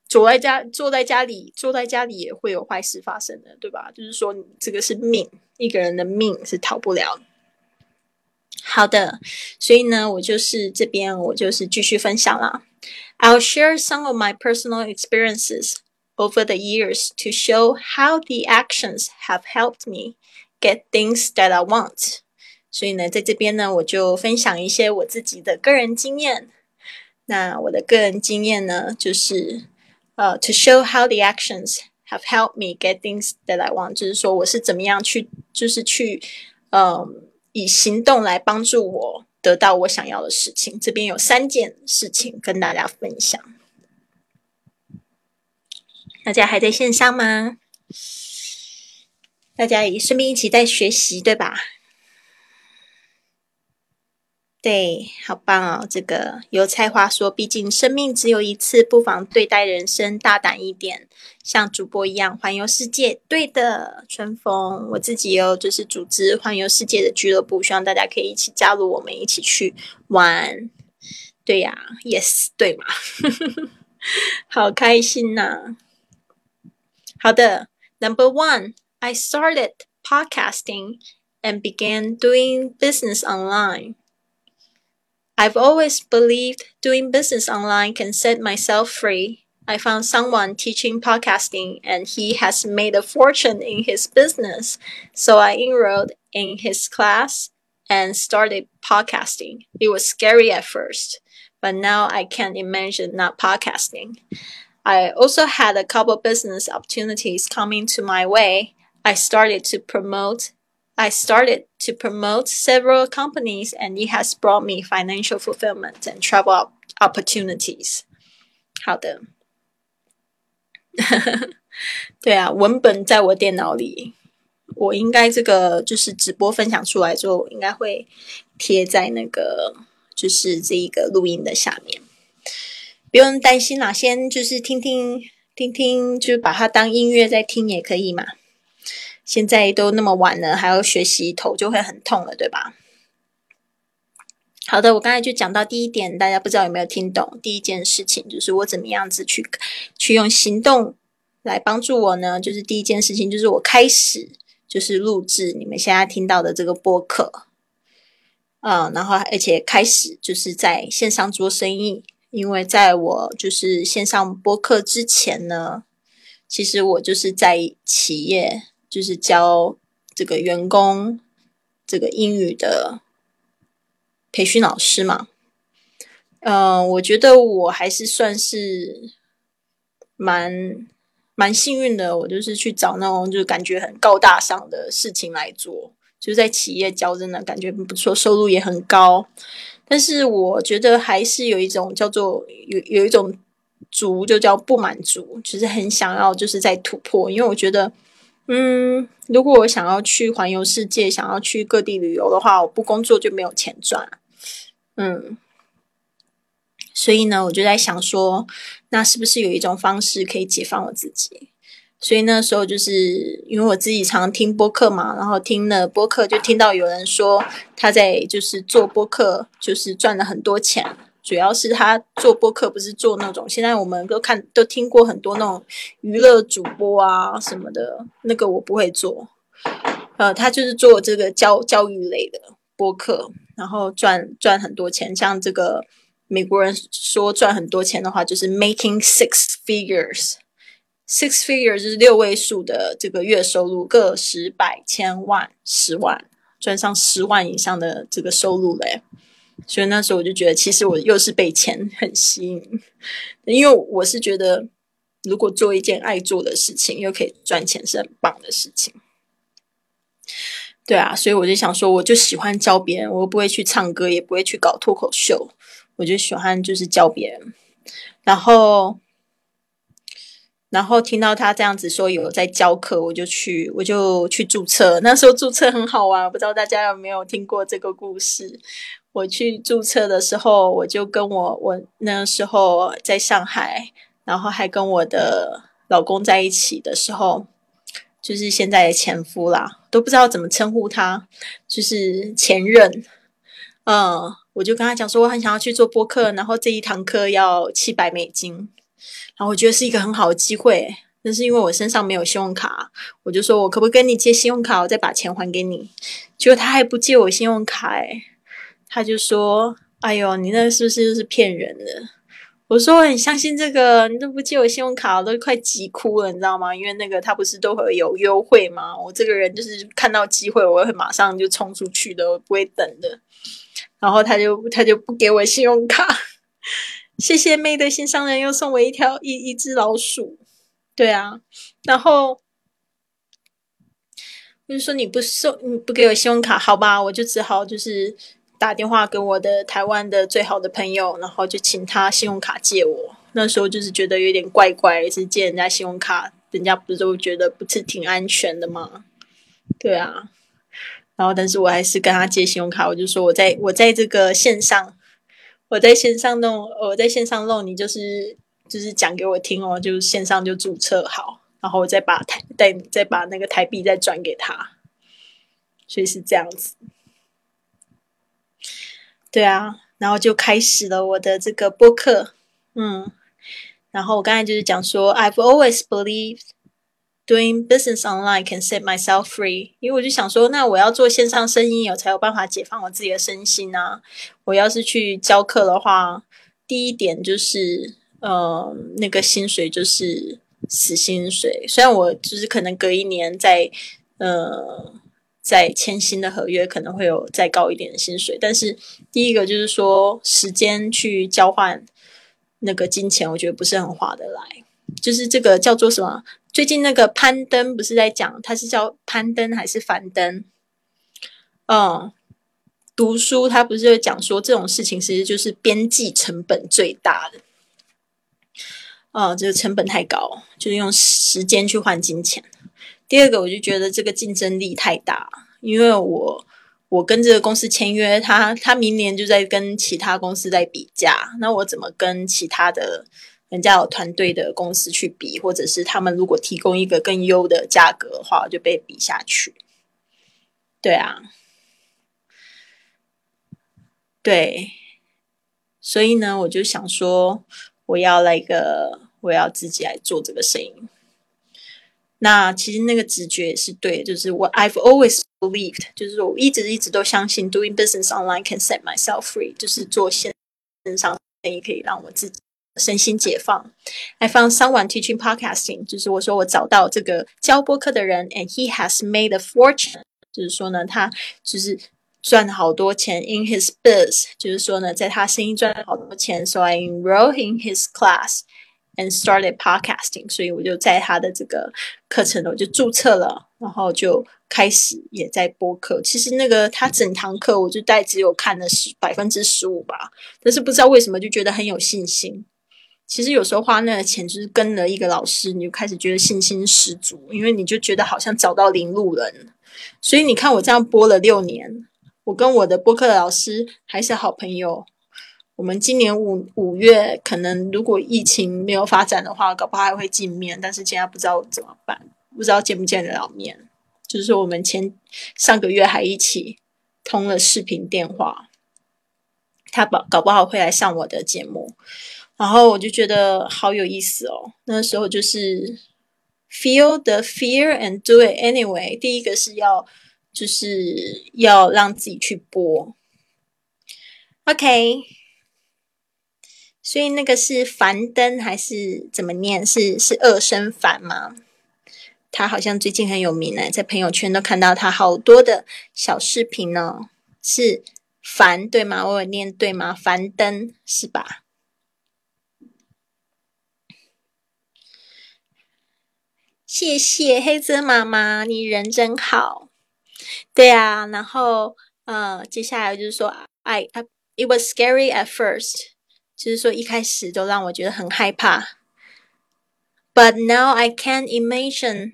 坐在家，坐在家里，坐在家里也会有坏事发生的，对吧？就是说，这个是命，一个人的命是逃不了。好的，所以呢，我就是这边，我就是继续分享啦。I'll share some of my personal experiences over the years to show how the actions have helped me get things that I want. 所以呢，在这边呢，我就分享一些我自己的个人经验。那我的个人经验呢，就是呃，to show how the actions have helped me get things that I want，就是说我是怎么样去，就是去，嗯，以行动来帮助我得到我想要的事情。这边有三件事情跟大家分享。大家还在线上吗？大家也顺便一起在学习，对吧？对，好棒哦！这个油菜花说：“毕竟生命只有一次，不妨对待人生大胆一点，像主播一样环游世界。”对的，春风，我自己有就是组织环游世界的俱乐部，希望大家可以一起加入我们，一起去玩。对呀，yes，对嘛，好开心呐！好的，Number one，I started podcasting and began doing business online. I've always believed doing business online can set myself free. I found someone teaching podcasting and he has made a fortune in his business. So I enrolled in his class and started podcasting. It was scary at first, but now I can't imagine not podcasting. I also had a couple business opportunities coming to my way. I started to promote I started to promote several companies and it has brought me financial fulfillment and travel opportunities. 好的，对啊，文本在我电脑里，我应该这个就是直播分享出来之后，应该会贴在那个就是这一个录音的下面，不用担心啦，先就是听听听听，就把它当音乐在听也可以嘛。现在都那么晚了，还要学习，头就会很痛了，对吧？好的，我刚才就讲到第一点，大家不知道有没有听懂？第一件事情就是我怎么样子去去用行动来帮助我呢？就是第一件事情就是我开始就是录制你们现在听到的这个播客，嗯，然后而且开始就是在线上做生意，因为在我就是线上播客之前呢，其实我就是在企业。就是教这个员工这个英语的培训老师嘛，嗯，我觉得我还是算是蛮蛮幸运的。我就是去找那种就感觉很高大上的事情来做，就是在企业教，真的感觉不错，收入也很高。但是我觉得还是有一种叫做有有一种足，就叫不满足，就是很想要就是在突破，因为我觉得。嗯，如果我想要去环游世界，想要去各地旅游的话，我不工作就没有钱赚。嗯，所以呢，我就在想说，那是不是有一种方式可以解放我自己？所以那时候就是因为我自己常听播客嘛，然后听了播客就听到有人说他在就是做播客，就是赚了很多钱。主要是他做播客不是做那种，现在我们都看都听过很多那种娱乐主播啊什么的，那个我不会做。呃，他就是做这个教教育类的播客，然后赚赚很多钱。像这个美国人说赚很多钱的话，就是 making six figures，six figures 就是六位数的这个月收入，个十百千万十万，赚上十万以上的这个收入嘞。所以那时候我就觉得，其实我又是被钱很吸引，因为我是觉得，如果做一件爱做的事情，又可以赚钱，是很棒的事情。对啊，所以我就想说，我就喜欢教别人，我又不会去唱歌，也不会去搞脱口秀，我就喜欢就是教别人。然后，然后听到他这样子说有在教课，我就去，我就去注册。那时候注册很好玩，不知道大家有没有听过这个故事。我去注册的时候，我就跟我我那时候在上海，然后还跟我的老公在一起的时候，就是现在的前夫啦，都不知道怎么称呼他，就是前任。嗯，我就跟他讲说，我很想要去做播客，然后这一堂课要七百美金，然后我觉得是一个很好的机会，但是因为我身上没有信用卡，我就说我可不可以跟你借信用卡，我再把钱还给你？结果他还不借我信用卡，哎。他就说：“哎呦，你那是不是就是骗人的？”我说：“我很相信这个，你都不借我信用卡，我都快急哭了，你知道吗？因为那个他不是都会有优惠吗？我这个人就是看到机会，我会马上就冲出去的，我不会等的。然后他就他就不给我信用卡，谢谢妹的心上人又送我一条一一只老鼠，对啊，然后我就说你不送你不给我信用卡，好吧，我就只好就是。”打电话给我的台湾的最好的朋友，然后就请他信用卡借我。那时候就是觉得有点怪怪，是借人家信用卡，人家不是都觉得不是挺安全的吗？对啊。然后，但是我还是跟他借信用卡，我就说我在我在这个线上，我在线上弄，我在线上弄，你就是就是讲给我听哦，就是线上就注册好，然后我再把台再再把那个台币再转给他，所以是这样子。对啊，然后就开始了我的这个播客，嗯，然后我刚才就是讲说，I've always believed doing business online can set myself free，因为我就想说，那我要做线上生意，我才有办法解放我自己的身心啊。我要是去教课的话，第一点就是，呃，那个薪水就是死薪水，虽然我就是可能隔一年在，呃。在签新的合约可能会有再高一点的薪水，但是第一个就是说时间去交换那个金钱，我觉得不是很划得来。就是这个叫做什么？最近那个攀登不是在讲，他是叫攀登还是樊登？嗯，读书他不是讲说这种事情其实就是边际成本最大的。呃，这个成本太高，就是用时间去换金钱。第二个，我就觉得这个竞争力太大，因为我我跟这个公司签约，他他明年就在跟其他公司在比价，那我怎么跟其他的人家有团队的公司去比，或者是他们如果提供一个更优的价格的话，我就被比下去。对啊，对，所以呢，我就想说，我要来个。我要自己来做这个生意。那其实那个直觉也是对，就是我 I've always believed，就是我一直一直都相信 doing business online can set myself free，就是做线上生意可以让我自己身心解放。I found someone teaching podcasting，就是我说我找到这个教播客的人，and he has made a fortune，就是说呢，他就是赚了好多钱 in his biz，就是说呢，在他生意赚了好多钱，so I enroll in his class。And started podcasting，所以我就在他的这个课程我就注册了，然后就开始也在播客。其实那个他整堂课我就大概只有看了十百分之十五吧，但是不知道为什么就觉得很有信心。其实有时候花那个钱就是跟了一个老师，你就开始觉得信心十足，因为你就觉得好像找到领路人。所以你看我这样播了六年，我跟我的播客老师还是好朋友。我们今年五五月可能如果疫情没有发展的话，搞不好还会见面，但是现在不知道怎么办，不知道见不见得了面。就是，我们前上个月还一起通了视频电话，他搞搞不好会来上我的节目，然后我就觉得好有意思哦。那时候就是 feel the fear and do it anyway。第一个是要就是要让自己去播，OK。所以那个是樊登还是怎么念？是是二声樊吗？他好像最近很有名呢，在朋友圈都看到他好多的小视频呢。是樊对吗？我有念对吗？樊登是吧？谢谢黑泽妈妈，你人真好。对啊，然后呃，接下来就是说，I it was scary at first。就是说，一开始都让我觉得很害怕。But now I can imagine.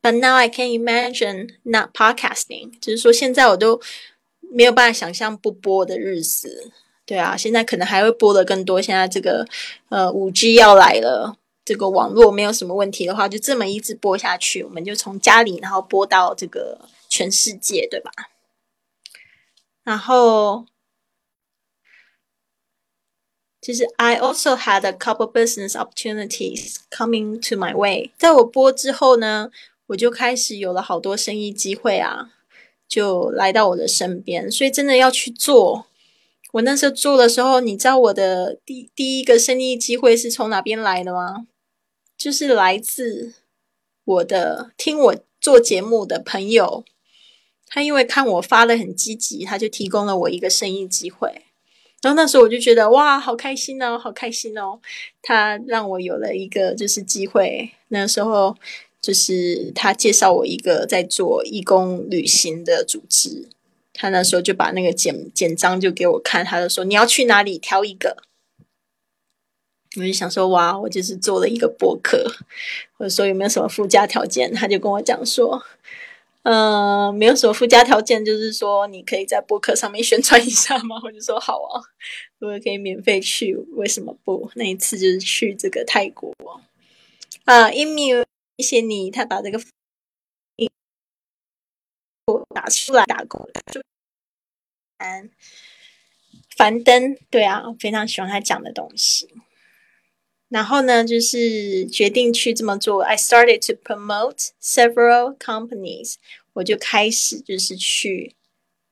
But now I can imagine not podcasting. 就是说，现在我都没有办法想象不播的日子。对啊，现在可能还会播的更多。现在这个呃五 G 要来了，这个网络没有什么问题的话，就这么一直播下去，我们就从家里然后播到这个全世界，对吧？然后。其实 I also had a couple business opportunities coming to my way。在我播之后呢，我就开始有了好多生意机会啊，就来到我的身边。所以真的要去做。我那时候做的时候，你知道我的第第一个生意机会是从哪边来的吗？就是来自我的听我做节目的朋友，他因为看我发的很积极，他就提供了我一个生意机会。然后那时候我就觉得哇，好开心哦，好开心哦！他让我有了一个就是机会。那时候就是他介绍我一个在做义工旅行的组织，他那时候就把那个简简章就给我看，他就说你要去哪里挑一个。我就想说哇，我就是做了一个博客，或者说有没有什么附加条件？他就跟我讲说。嗯，没有什么附加条件，就是说你可以在博客上面宣传一下吗？我就说好啊，如果可以免费去，为什么不？那一次就是去这个泰国啊，Emil 谢谢你，他把这个我打出来打过来，嗯，樊登，对啊，我非常喜欢他讲的东西。然后呢，就是决定去这么做。I started to promote several companies，我就开始就是去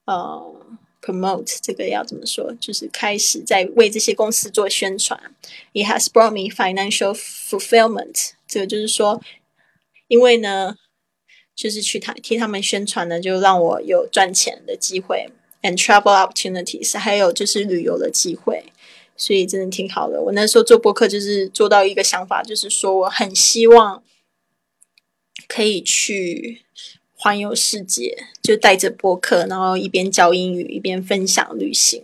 呃 promote 这个要怎么说？就是开始在为这些公司做宣传。It has brought me financial fulfillment。这个就是说，因为呢，就是去他替他们宣传呢，就让我有赚钱的机会，and travel opportunities，还有就是旅游的机会。所以真的挺好的。我那时候做播客，就是做到一个想法，就是说我很希望可以去环游世界，就带着播客，然后一边教英语，一边分享旅行。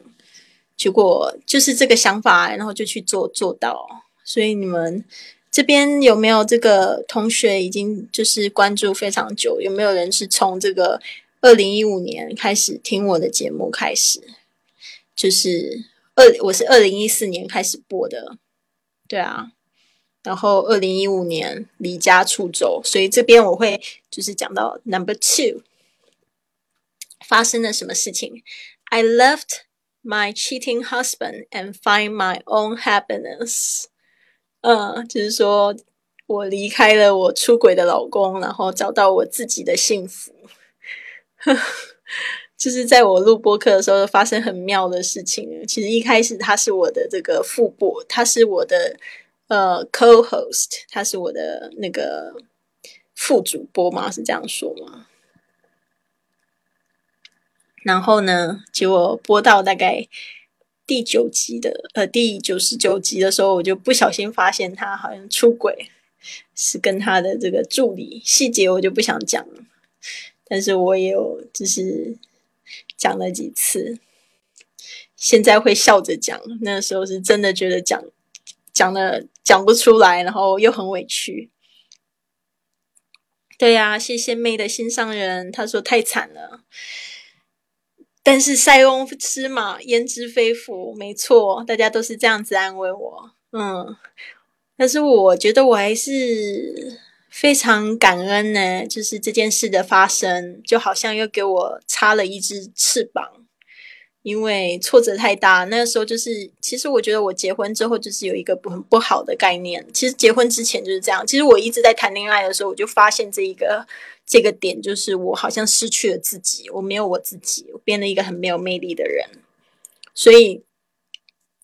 结果就是这个想法，然后就去做做到。所以你们这边有没有这个同学已经就是关注非常久？有没有人是从这个二零一五年开始听我的节目开始？就是二，我是二零一四年开始播的，对啊。然后二零一五年离家出走，所以这边我会就是讲到 number two 发生了什么事情。I left my cheating husband and find my own happiness。嗯，就是说我离开了我出轨的老公，然后找到我自己的幸福。就是在我录播课的时候发生很妙的事情。其实一开始他是我的这个副播，他是我的。呃，co-host，他是我的那个副主播嘛？是这样说吗？然后呢，结果播到大概第九集的呃第九十九集的时候，我就不小心发现他好像出轨，是跟他的这个助理，细节我就不想讲了。但是我也有就是讲了几次，现在会笑着讲，那时候是真的觉得讲。讲的讲不出来，然后又很委屈。对呀，谢谢妹的心上人，他说太惨了。但是塞翁失马焉知非福，没错，大家都是这样子安慰我。嗯，但是我觉得我还是非常感恩呢，就是这件事的发生，就好像又给我插了一只翅膀。因为挫折太大，那个时候就是，其实我觉得我结婚之后就是有一个不很不好的概念。其实结婚之前就是这样。其实我一直在谈恋爱的时候，我就发现这一个这个点，就是我好像失去了自己，我没有我自己，我变了一个很没有魅力的人。所以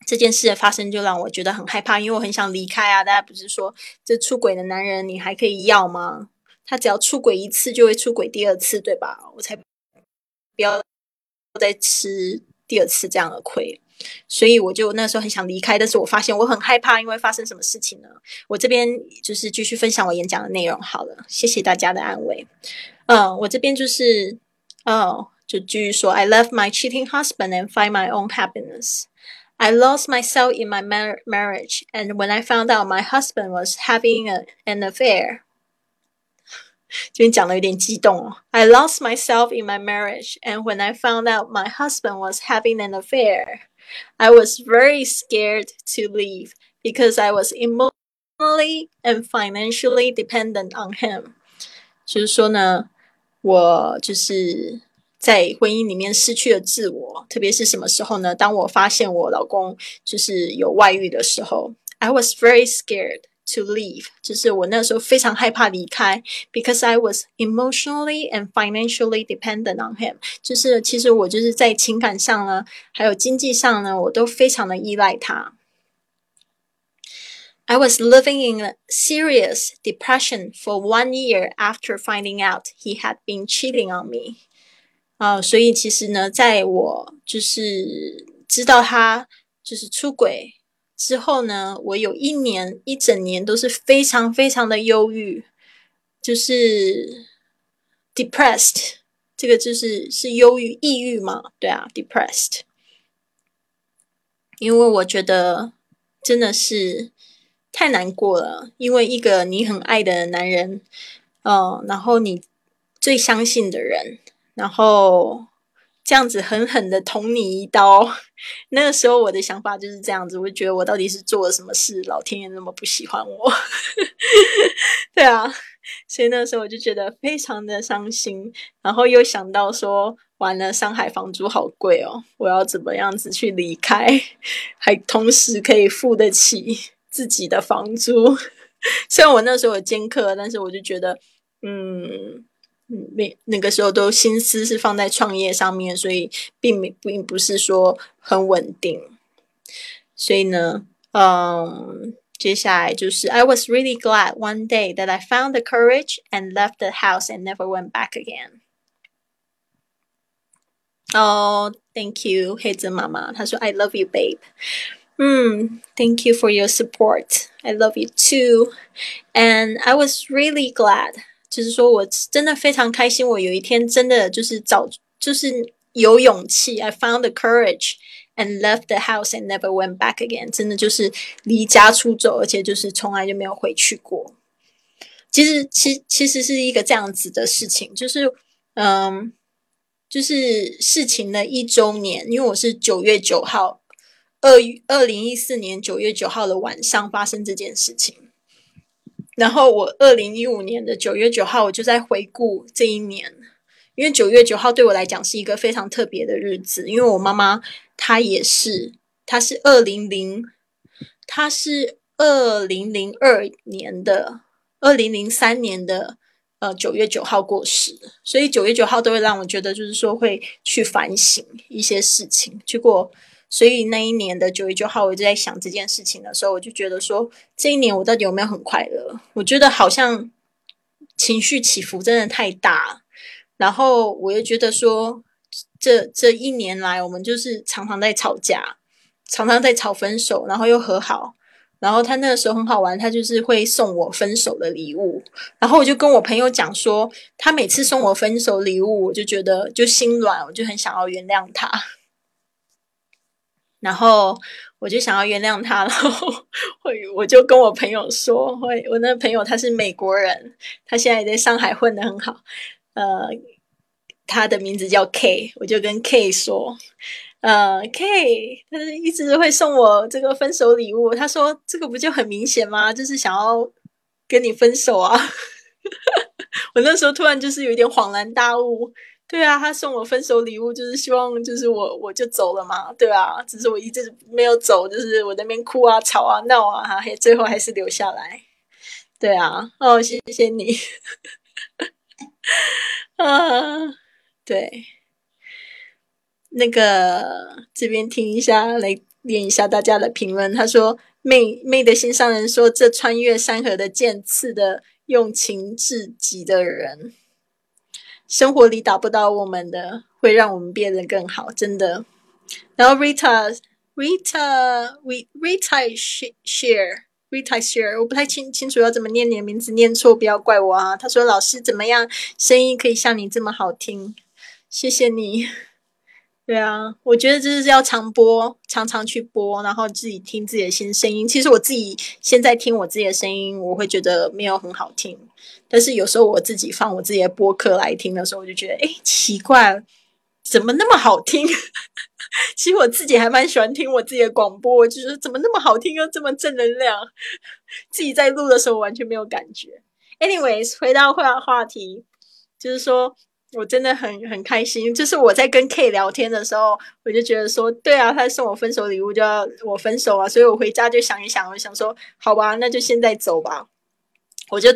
这件事的发生就让我觉得很害怕，因为我很想离开啊。大家不是说这出轨的男人你还可以要吗？他只要出轨一次就会出轨第二次，对吧？我才不要再吃。第二次这样的亏，所以我就那时候很想离开，但是我发现我很害怕，因为发生什么事情呢？我这边就是继续分享我演讲的内容好了，谢谢大家的安慰。嗯，我这边就是哦，就继续说，I left my cheating husband and find my own happiness. I lost myself in my marriage, and when I found out my husband was having a, an affair. 这边讲的有点激动哦。I lost myself in my marriage, and when I found out my husband was having an affair, I was very scared to leave because I was emotionally and financially dependent on him。就是说呢，我就是 在婚姻里面失去了自我，特别是什么时候呢？当我发现我老公就是有外遇的时候，I was very scared。to leave，就是我那时候非常害怕离开，because I was emotionally and financially dependent on him。就是其实我就是在情感上呢，还有经济上呢，我都非常的依赖他。I was living in a serious depression for one year after finding out he had been cheating on me。 啊，所以其实呢，在我就是知道他就是出轨。之后呢，我有一年一整年都是非常非常的忧郁，就是 depressed，这个就是是忧郁、抑郁嘛？对啊，depressed。因为我觉得真的是太难过了，因为一个你很爱的男人，嗯，然后你最相信的人，然后。这样子狠狠的捅你一刀，那个时候我的想法就是这样子，我觉得我到底是做了什么事，老天爷那么不喜欢我，对啊，所以那时候我就觉得非常的伤心，然后又想到说，完了，上海房租好贵哦，我要怎么样子去离开，还同时可以付得起自己的房租，虽然我那时候有兼课，但是我就觉得，嗯。那那个时候都心思是放在创业上面，所以并没并不是说很稳定。所以呢，嗯，接下来就是 I was really glad one day that I found the courage and left the house and never went back again. Oh, thank you，黑子妈妈，她说 I love you, babe. 嗯，Thank you for your support. I love you too. And I was really glad 就是说，我真的非常开心。我有一天真的就是找，就是有勇气，I found the courage and left the house and never went back again，真的就是离家出走，而且就是从来就没有回去过。其实，其其实是一个这样子的事情，就是嗯，就是事情的一周年，因为我是九月九号，二二零一四年九月九号的晚上发生这件事情。然后我二零一五年的九月九号，我就在回顾这一年，因为九月九号对我来讲是一个非常特别的日子，因为我妈妈她也是，她是二零零，她是二零零二年的二零零三年的呃九月九号过世，所以九月九号都会让我觉得就是说会去反省一些事情，结果。所以那一年的九月九号，我就在想这件事情的时候，我就觉得说，这一年我到底有没有很快乐？我觉得好像情绪起伏真的太大，然后我又觉得说，这这一年来，我们就是常常在吵架，常常在吵分手，然后又和好。然后他那个时候很好玩，他就是会送我分手的礼物，然后我就跟我朋友讲说，他每次送我分手礼物，我就觉得就心软，我就很想要原谅他。然后我就想要原谅他，然后会我就跟我朋友说，会我那朋友他是美国人，他现在在上海混的很好，呃，他的名字叫 K，我就跟 K 说，呃，K，他是一直会送我这个分手礼物，他说这个不就很明显吗？就是想要跟你分手啊！我那时候突然就是有点恍然大悟。对啊，他送我分手礼物，就是希望就是我我就走了嘛，对啊，只是我一直没有走，就是我那边哭啊、吵啊、闹啊，哈，最后还是留下来。对啊，哦，谢谢你。啊，对，那个这边听一下，来念一下大家的评论。他说：“妹妹的心上人说，这穿越山河的剑，刺的用情至极的人。”生活里打不到我们的，会让我们变得更好，真的。然后 Rita Rita We Rita Share Rita Share，我不太清清楚要怎么念你的名字，念错不要怪我啊。他说老师怎么样，声音可以像你这么好听，谢谢你。对啊，我觉得就是要常播，常常去播，然后自己听自己的新声音。其实我自己现在听我自己的声音，我会觉得没有很好听。但是有时候我自己放我自己的播客来听的时候，我就觉得，哎，奇怪，怎么那么好听？其实我自己还蛮喜欢听我自己的广播，就是怎么那么好听又这么正能量。自己在录的时候完全没有感觉。Anyways，回到话话题，就是说。我真的很很开心，就是我在跟 K 聊天的时候，我就觉得说，对啊，他送我分手礼物就要我分手啊，所以我回家就想一想，我想说，好吧，那就现在走吧。我就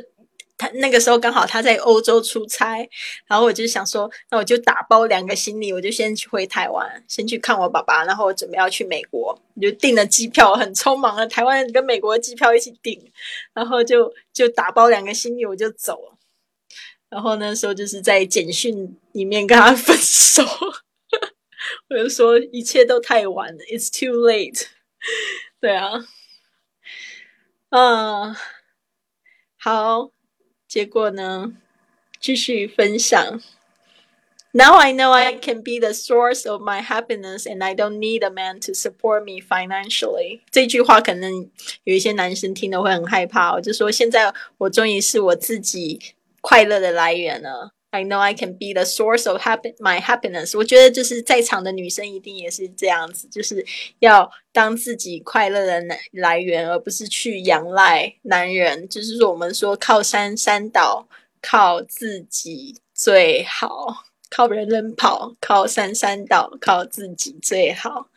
他那个时候刚好他在欧洲出差，然后我就想说，那我就打包两个行李，我就先去回台湾，先去看我爸爸，然后我准备要去美国，我就订了机票，很匆忙的台湾跟美国的机票一起订，然后就就打包两个行李，我就走了。然后那时候就是在简讯里面跟他 分手，我就说一切都太晚了，It's too late。对啊，嗯，好，结果呢，继续分享。Now I know I can be the source of my happiness, and I don't need a man to support me financially。这句话可能有一些男生听了会很害怕。我就说，现在我终于是我自己。快乐的来源呢 ？I know I can be the source of happy my happiness。我觉得就是在场的女生一定也是这样子，就是要当自己快乐的来来源，而不是去仰赖男人。就是说，我们说靠山山倒，靠自己最好；靠人人跑，靠山山倒，靠自己最好。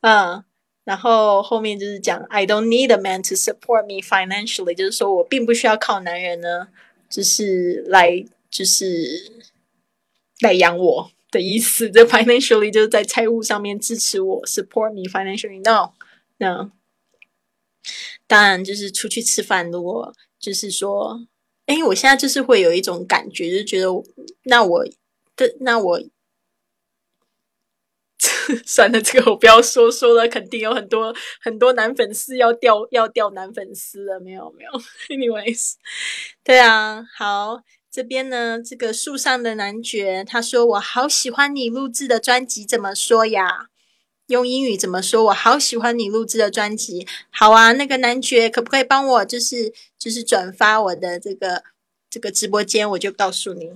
嗯，然后后面就是讲 I don't need a man to support me financially，就是说我并不需要靠男人呢。就是来，就是来养我的意思。这 financially 就是在财务上面支持我，support me financially。No，no。当然，就是出去吃饭，如果就是说，哎，我现在就是会有一种感觉，就觉得那我的那我。算了，这个我不要说，说了肯定有很多很多男粉丝要掉要掉男粉丝了，没有没有。Anyways，对啊，好，这边呢，这个树上的男爵他说我好喜欢你录制的专辑，怎么说呀？用英语怎么说？我好喜欢你录制的专辑。好啊，那个男爵可不可以帮我就是就是转发我的这个这个直播间？我就告诉你。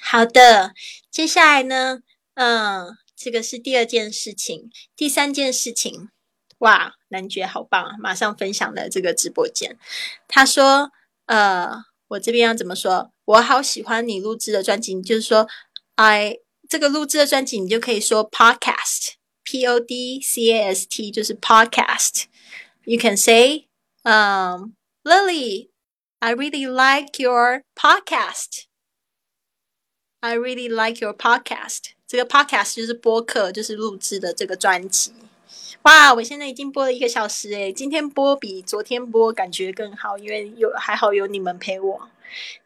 好的，接下来呢，嗯，这个是第二件事情，第三件事情，哇，男爵好棒！马上分享了这个直播间。他说，呃，我这边要怎么说？我好喜欢你录制的专辑，就是说，I 这个录制的专辑，你就可以说 podcast，p o d c a s t，就是 podcast。You can say, um, Lily, I really like your podcast. I really like your podcast。这个 podcast 就是播客，就是录制的这个专辑。哇，我现在已经播了一个小时诶，今天播比昨天播感觉更好，因为有还好有你们陪我。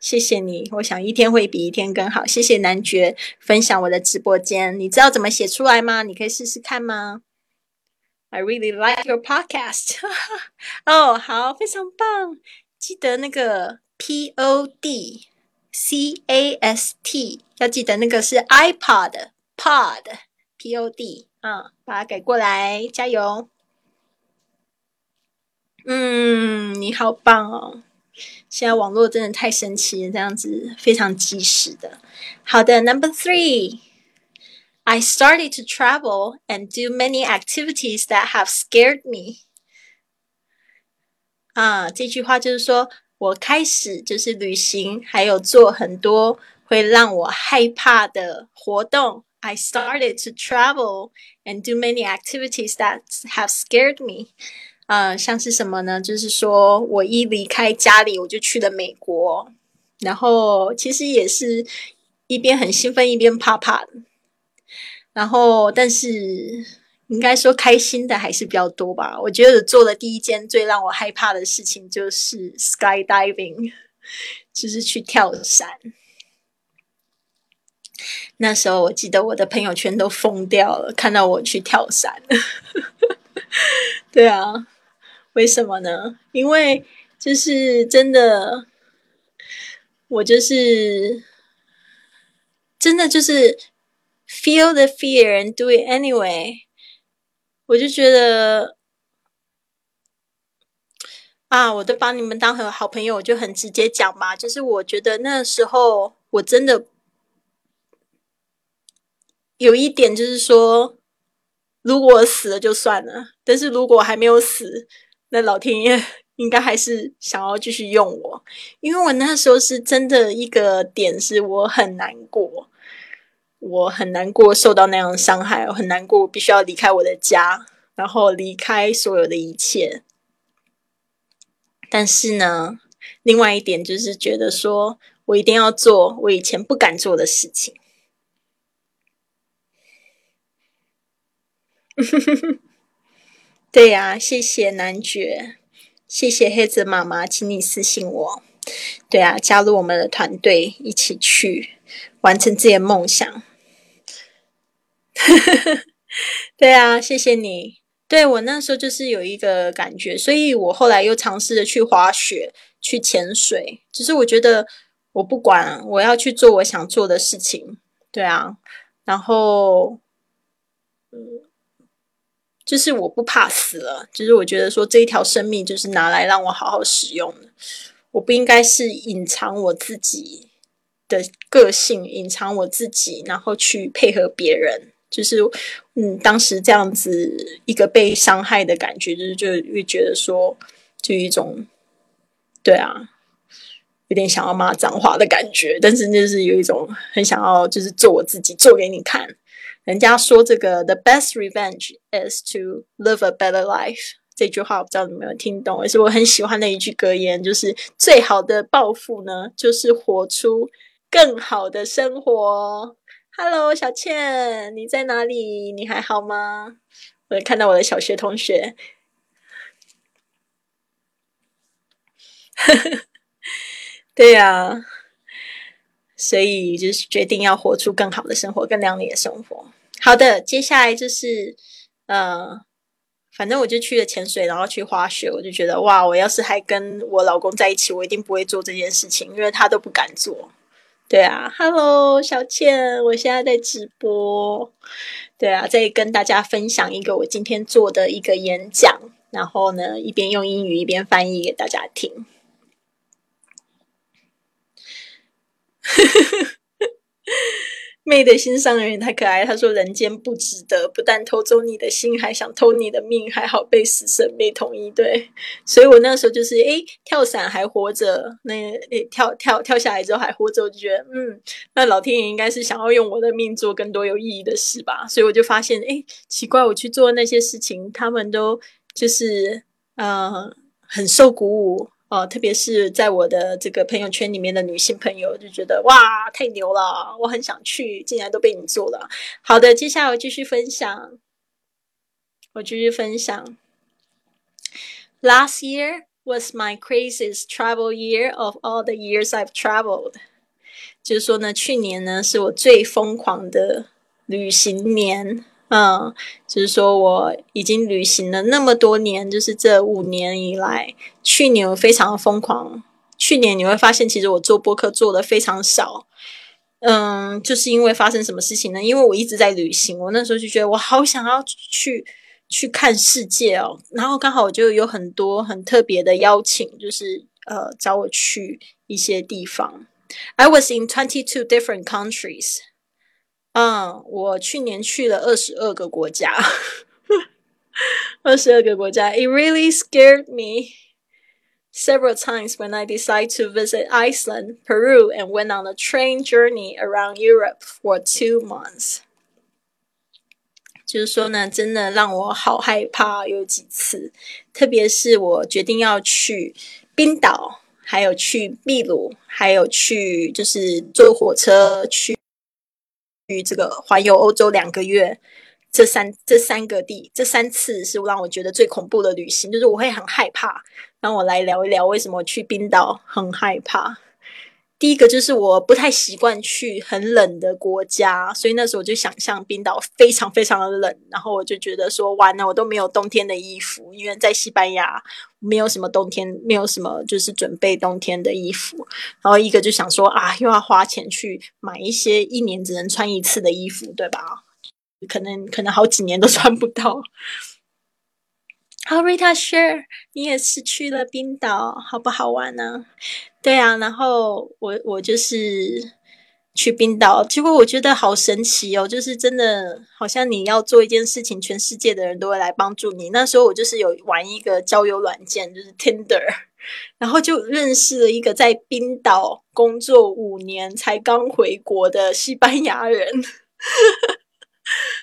谢谢你，我想一天会比一天更好。谢谢男爵分享我的直播间，你知道怎么写出来吗？你可以試試看嗎？I really like your podcast。哦，好，非常棒。記得那個 P O D。C A S T 要记得那个是 iPod Pod P O D 啊，把它改过来，加油！嗯，你好棒哦！现在网络真的太神奇了，这样子非常及时的。好的，Number three，I started to travel and do many activities that have scared me。啊，这句话就是说。我开始就是旅行，还有做很多会让我害怕的活动。I started to travel and do many activities that have scared me。呃，像是什么呢？就是说我一离开家里，我就去了美国，然后其实也是一边很兴奋，一边怕怕的。然后，但是。应该说开心的还是比较多吧。我觉得做的第一件最让我害怕的事情就是 skydiving，就是去跳伞。那时候我记得我的朋友圈都疯掉了，看到我去跳伞。对啊，为什么呢？因为就是真的，我就是真的就是 feel the fear and do it anyway。我就觉得啊，我都把你们当很好朋友，我就很直接讲嘛。就是我觉得那时候我真的有一点，就是说，如果我死了就算了，但是如果还没有死，那老天爷应该还是想要继续用我，因为我那时候是真的一个点，是我很难过。我很难过，受到那样的伤害，我很难过，必须要离开我的家，然后离开所有的一切。但是呢，另外一点就是觉得说我一定要做我以前不敢做的事情。对呀，谢谢男爵，谢谢黑子妈妈，请你私信我。对啊，加入我们的团队，一起去完成自己的梦想。对啊，谢谢你。对我那时候就是有一个感觉，所以我后来又尝试着去滑雪、去潜水。只是我觉得我不管，我要去做我想做的事情。对啊，然后，嗯，就是我不怕死了。就是我觉得说这一条生命就是拿来让我好好使用的，我不应该是隐藏我自己的个性，隐藏我自己，然后去配合别人。就是，嗯，当时这样子一个被伤害的感觉，就是就会觉得说，就一种，对啊，有点想要骂脏话的感觉，但是就是有一种很想要，就是做我自己，做给你看。人家说这个 “the best revenge is to live a better life” 这句话，我不知道你有没有听懂，也是我很喜欢的一句格言，就是最好的报复呢，就是活出更好的生活。Hello，小倩，你在哪里？你还好吗？我看到我的小学同学。对呀，所以就是决定要活出更好的生活，更亮丽的生活。好的，接下来就是，呃，反正我就去了潜水，然后去滑雪。我就觉得，哇，我要是还跟我老公在一起，我一定不会做这件事情，因为他都不敢做。对啊，Hello，小倩，我现在在直播。对啊，再跟大家分享一个我今天做的一个演讲，然后呢，一边用英语一边翻译给大家听。呵呵呵妹的心上人也太可爱，他说：“人间不值得，不但偷走你的心，还想偷你的命，还好被死神被同意。”对，所以我那时候就是诶，跳伞还活着，那诶跳跳跳下来之后还活着，我就觉得嗯，那老天爷应该是想要用我的命做更多有意义的事吧。所以我就发现，诶，奇怪，我去做那些事情，他们都就是呃很受鼓舞。哦，特别是在我的这个朋友圈里面的女性朋友就觉得哇，太牛了，我很想去，竟然都被你做了。好的，接下来我继续分享，我继续分享。Last year was my craziest travel year of all the years I've traveled。就是说呢，去年呢是我最疯狂的旅行年。嗯，就是说我已经旅行了那么多年，就是这五年以来，去年我非常的疯狂。去年你会发现，其实我做播客做的非常少。嗯，就是因为发生什么事情呢？因为我一直在旅行，我那时候就觉得我好想要去去看世界哦。然后刚好我就有很多很特别的邀请，就是呃找我去一些地方。I was in twenty two different countries. 嗯，我去年去了二十二个国家，二十二个国家。It really scared me several times when I decide to visit Iceland, Peru, and went on a train journey around Europe for two months. 就是说呢，真的让我好害怕，有几次，特别是我决定要去冰岛，还有去秘鲁，还有去就是坐火车去。于这个环游欧洲两个月，这三这三个地这三次是让我觉得最恐怖的旅行，就是我会很害怕。让我来聊一聊为什么去冰岛很害怕。第一个就是我不太习惯去很冷的国家，所以那时候我就想象冰岛非常非常的冷，然后我就觉得说完了，我都没有冬天的衣服，因为在西班牙没有什么冬天，没有什么就是准备冬天的衣服。然后一个就想说啊，又要花钱去买一些一年只能穿一次的衣服，对吧？可能可能好几年都穿不到。好，Rita，Sure，你也是去了冰岛，好不好玩呢？对啊，然后我我就是去冰岛，结果我觉得好神奇哦，就是真的好像你要做一件事情，全世界的人都会来帮助你。那时候我就是有玩一个交友软件，就是 Tinder，然后就认识了一个在冰岛工作五年才刚回国的西班牙人。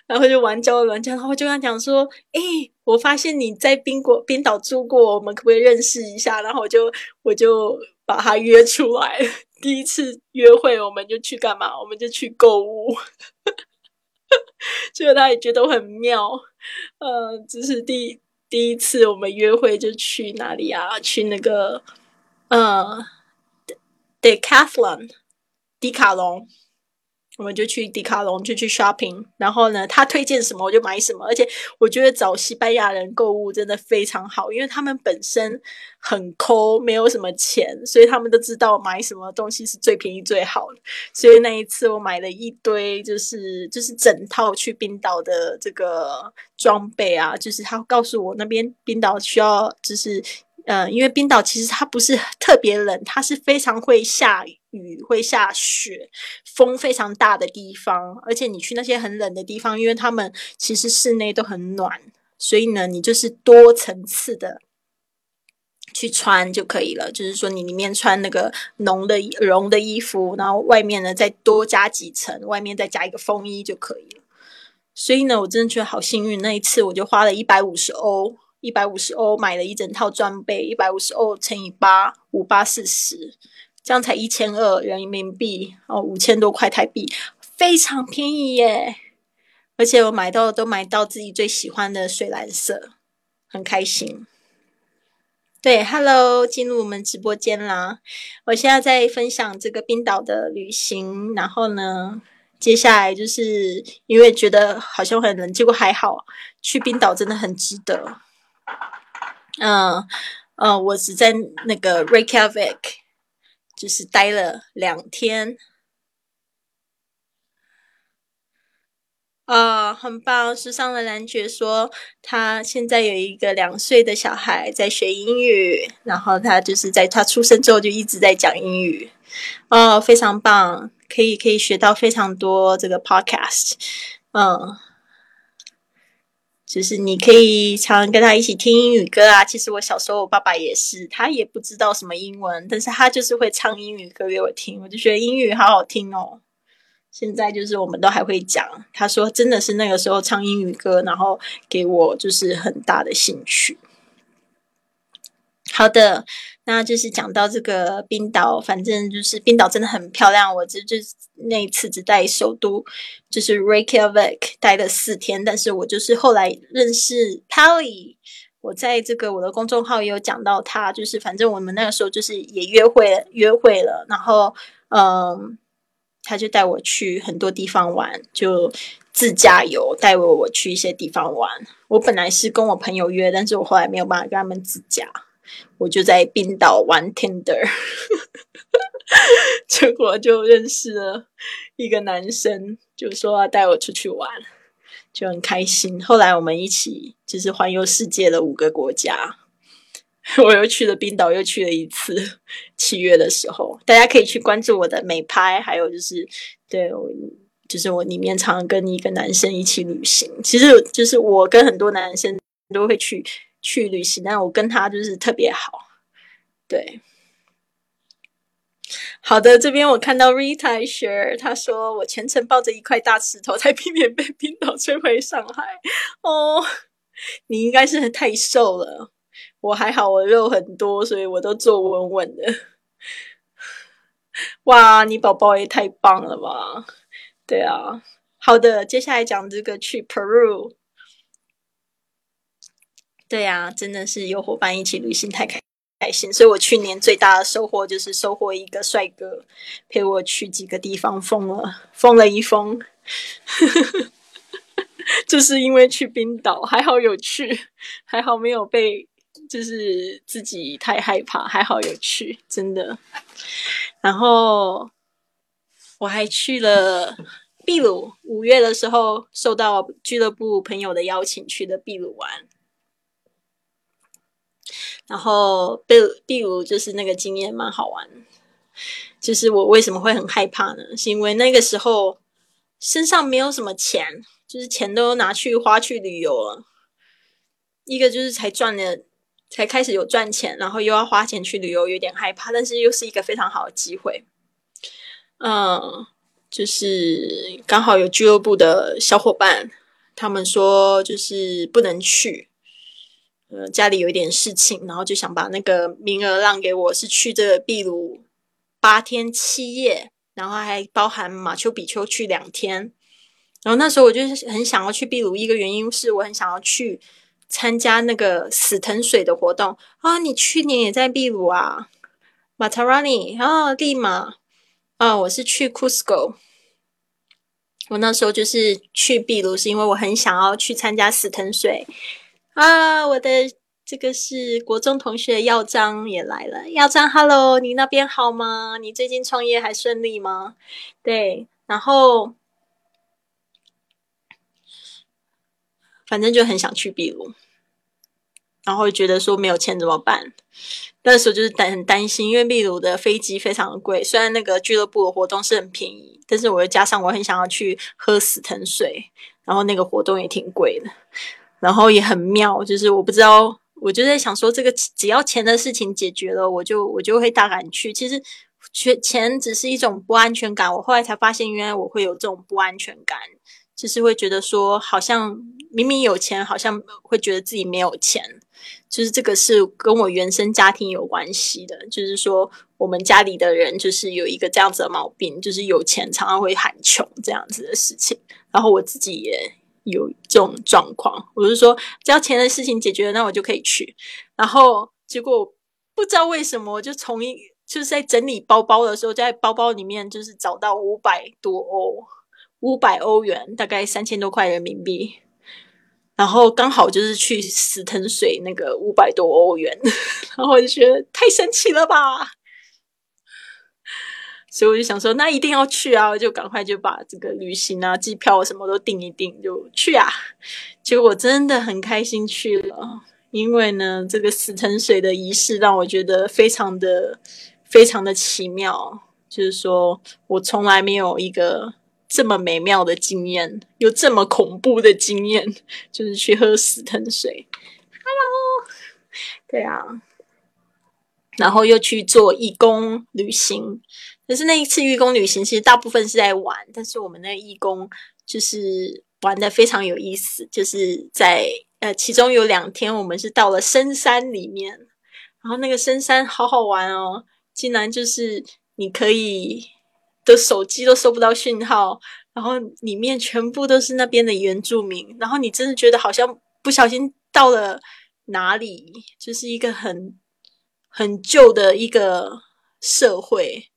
然后就玩交友软件，然后就跟他讲说：“哎，我发现你在冰国冰岛住过，我们可不可以认识一下？”然后我就我就把他约出来，第一次约会我们就去干嘛？我们就去购物，结果他也觉得很妙。呃，这是第第一次我们约会就去哪里啊？去那个呃，Decathlon，迪卡龙。我们就去迪卡龙，就去 shopping，然后呢，他推荐什么我就买什么，而且我觉得找西班牙人购物真的非常好，因为他们本身很抠，没有什么钱，所以他们都知道买什么东西是最便宜最好的。所以那一次我买了一堆，就是就是整套去冰岛的这个装备啊，就是他告诉我那边冰岛需要，就是呃，因为冰岛其实它不是特别冷，它是非常会下雨。会下雪，风非常大的地方，而且你去那些很冷的地方，因为他们其实室内都很暖，所以呢，你就是多层次的去穿就可以了。就是说，你里面穿那个浓的绒的衣服，然后外面呢再多加几层，外面再加一个风衣就可以了。所以呢，我真的觉得好幸运，那一次我就花了一百五十欧，一百五十欧买了一整套装备，一百五十欧乘以八，五八四十。这样才一千二人民币哦，五千多块台币，非常便宜耶！而且我买到都买到自己最喜欢的水蓝色，很开心。对，Hello，进入我们直播间啦！我现在在分享这个冰岛的旅行，然后呢，接下来就是因为觉得好像很冷，结果还好，去冰岛真的很值得。嗯呃，我只在那个 Reykjavik。就是待了两天，啊。很棒。时尚的男爵说，他现在有一个两岁的小孩在学英语，然后他就是在他出生之后就一直在讲英语，哦，非常棒，可以可以学到非常多这个 podcast，嗯。就是你可以常跟他一起听英语歌啊。其实我小时候我爸爸也是，他也不知道什么英文，但是他就是会唱英语歌给我听，我就觉得英语好好听哦。现在就是我们都还会讲，他说真的是那个时候唱英语歌，然后给我就是很大的兴趣。好的。那就是讲到这个冰岛，反正就是冰岛真的很漂亮。我就就那一次只在首都，就是 Reykjavik 待了四天。但是我就是后来认识 Pally，我在这个我的公众号也有讲到他，就是反正我们那个时候就是也约会约会了，然后嗯，他就带我去很多地方玩，就自驾游带我我去一些地方玩。我本来是跟我朋友约，但是我后来没有办法跟他们自驾。我就在冰岛玩 Tinder，结果就认识了一个男生，就说要带我出去玩，就很开心。后来我们一起就是环游世界的五个国家，我又去了冰岛，又去了一次。七月的时候，大家可以去关注我的美拍，还有就是对我，就是我里面常跟一个男生一起旅行。其实就是我跟很多男生都会去。去旅行，但我跟他就是特别好，对。好的，这边我看到 Rita share，他说我全程抱着一块大石头，才避免被冰岛吹回上海。哦，你应该是太瘦了，我还好，我肉很多，所以我都坐稳稳的。哇，你宝宝也太棒了吧？对啊，好的，接下来讲这个去 Peru。对呀，真的是有伙伴一起旅行太开开心，所以我去年最大的收获就是收获一个帅哥陪我去几个地方疯了，疯了一疯，就是因为去冰岛，还好有趣，还好没有被就是自己太害怕，还好有趣，真的。然后我还去了秘鲁，五月的时候受到俱乐部朋友的邀请去的秘鲁玩。然后秘秘鲁就是那个经验蛮好玩，就是我为什么会很害怕呢？是因为那个时候身上没有什么钱，就是钱都拿去花去旅游了。一个就是才赚了，才开始有赚钱，然后又要花钱去旅游，有点害怕。但是又是一个非常好的机会，嗯，就是刚好有俱乐部的小伙伴，他们说就是不能去。呃，家里有一点事情，然后就想把那个名额让给我，是去这个秘鲁八天七夜，然后还包含马丘比丘去两天。然后那时候我就是很想要去秘鲁，一个原因是我很想要去参加那个死藤水的活动啊。你去年也在秘鲁啊，马塔拉尼啊，利马啊，我是去 Cusco。我那时候就是去秘鲁，是因为我很想要去参加死藤水。啊，我的这个是国中同学耀章也来了。耀章，Hello，你那边好吗？你最近创业还顺利吗？对，然后反正就很想去秘鲁，然后觉得说没有钱怎么办？那时候就是担很担心，因为秘鲁的飞机非常的贵。虽然那个俱乐部的活动是很便宜，但是我又加上我很想要去喝死藤水，然后那个活动也挺贵的。然后也很妙，就是我不知道，我就在想说，这个只要钱的事情解决了，我就我就会大胆去。其实，钱钱只是一种不安全感。我后来才发现，原来我会有这种不安全感，就是会觉得说，好像明明有钱，好像会觉得自己没有钱。就是这个是跟我原生家庭有关系的，就是说我们家里的人就是有一个这样子的毛病，就是有钱常常会喊穷这样子的事情。然后我自己也。有这种状况，我是说，只要钱的事情解决了，那我就可以去。然后结果不知道为什么，我就从一就是在整理包包的时候，在包包里面就是找到五百多欧，五百欧元，大概三千多块人民币。然后刚好就是去死藤水那个五百多欧元，然后我就觉得太神奇了吧！所以我就想说，那一定要去啊！我就赶快就把这个旅行啊、机票什么都订一订，就去啊。结果真的很开心去了，因为呢，这个死藤水的仪式让我觉得非常的、非常的奇妙。就是说我从来没有一个这么美妙的经验，有这么恐怖的经验，就是去喝死藤水。Hello，对啊。然后又去做义工旅行，可是那一次义工旅行其实大部分是在玩，但是我们那义工就是玩的非常有意思，就是在呃其中有两天我们是到了深山里面，然后那个深山好好玩哦，竟然就是你可以的手机都收不到讯号，然后里面全部都是那边的原住民，然后你真的觉得好像不小心到了哪里，就是一个很。很旧的一个社会，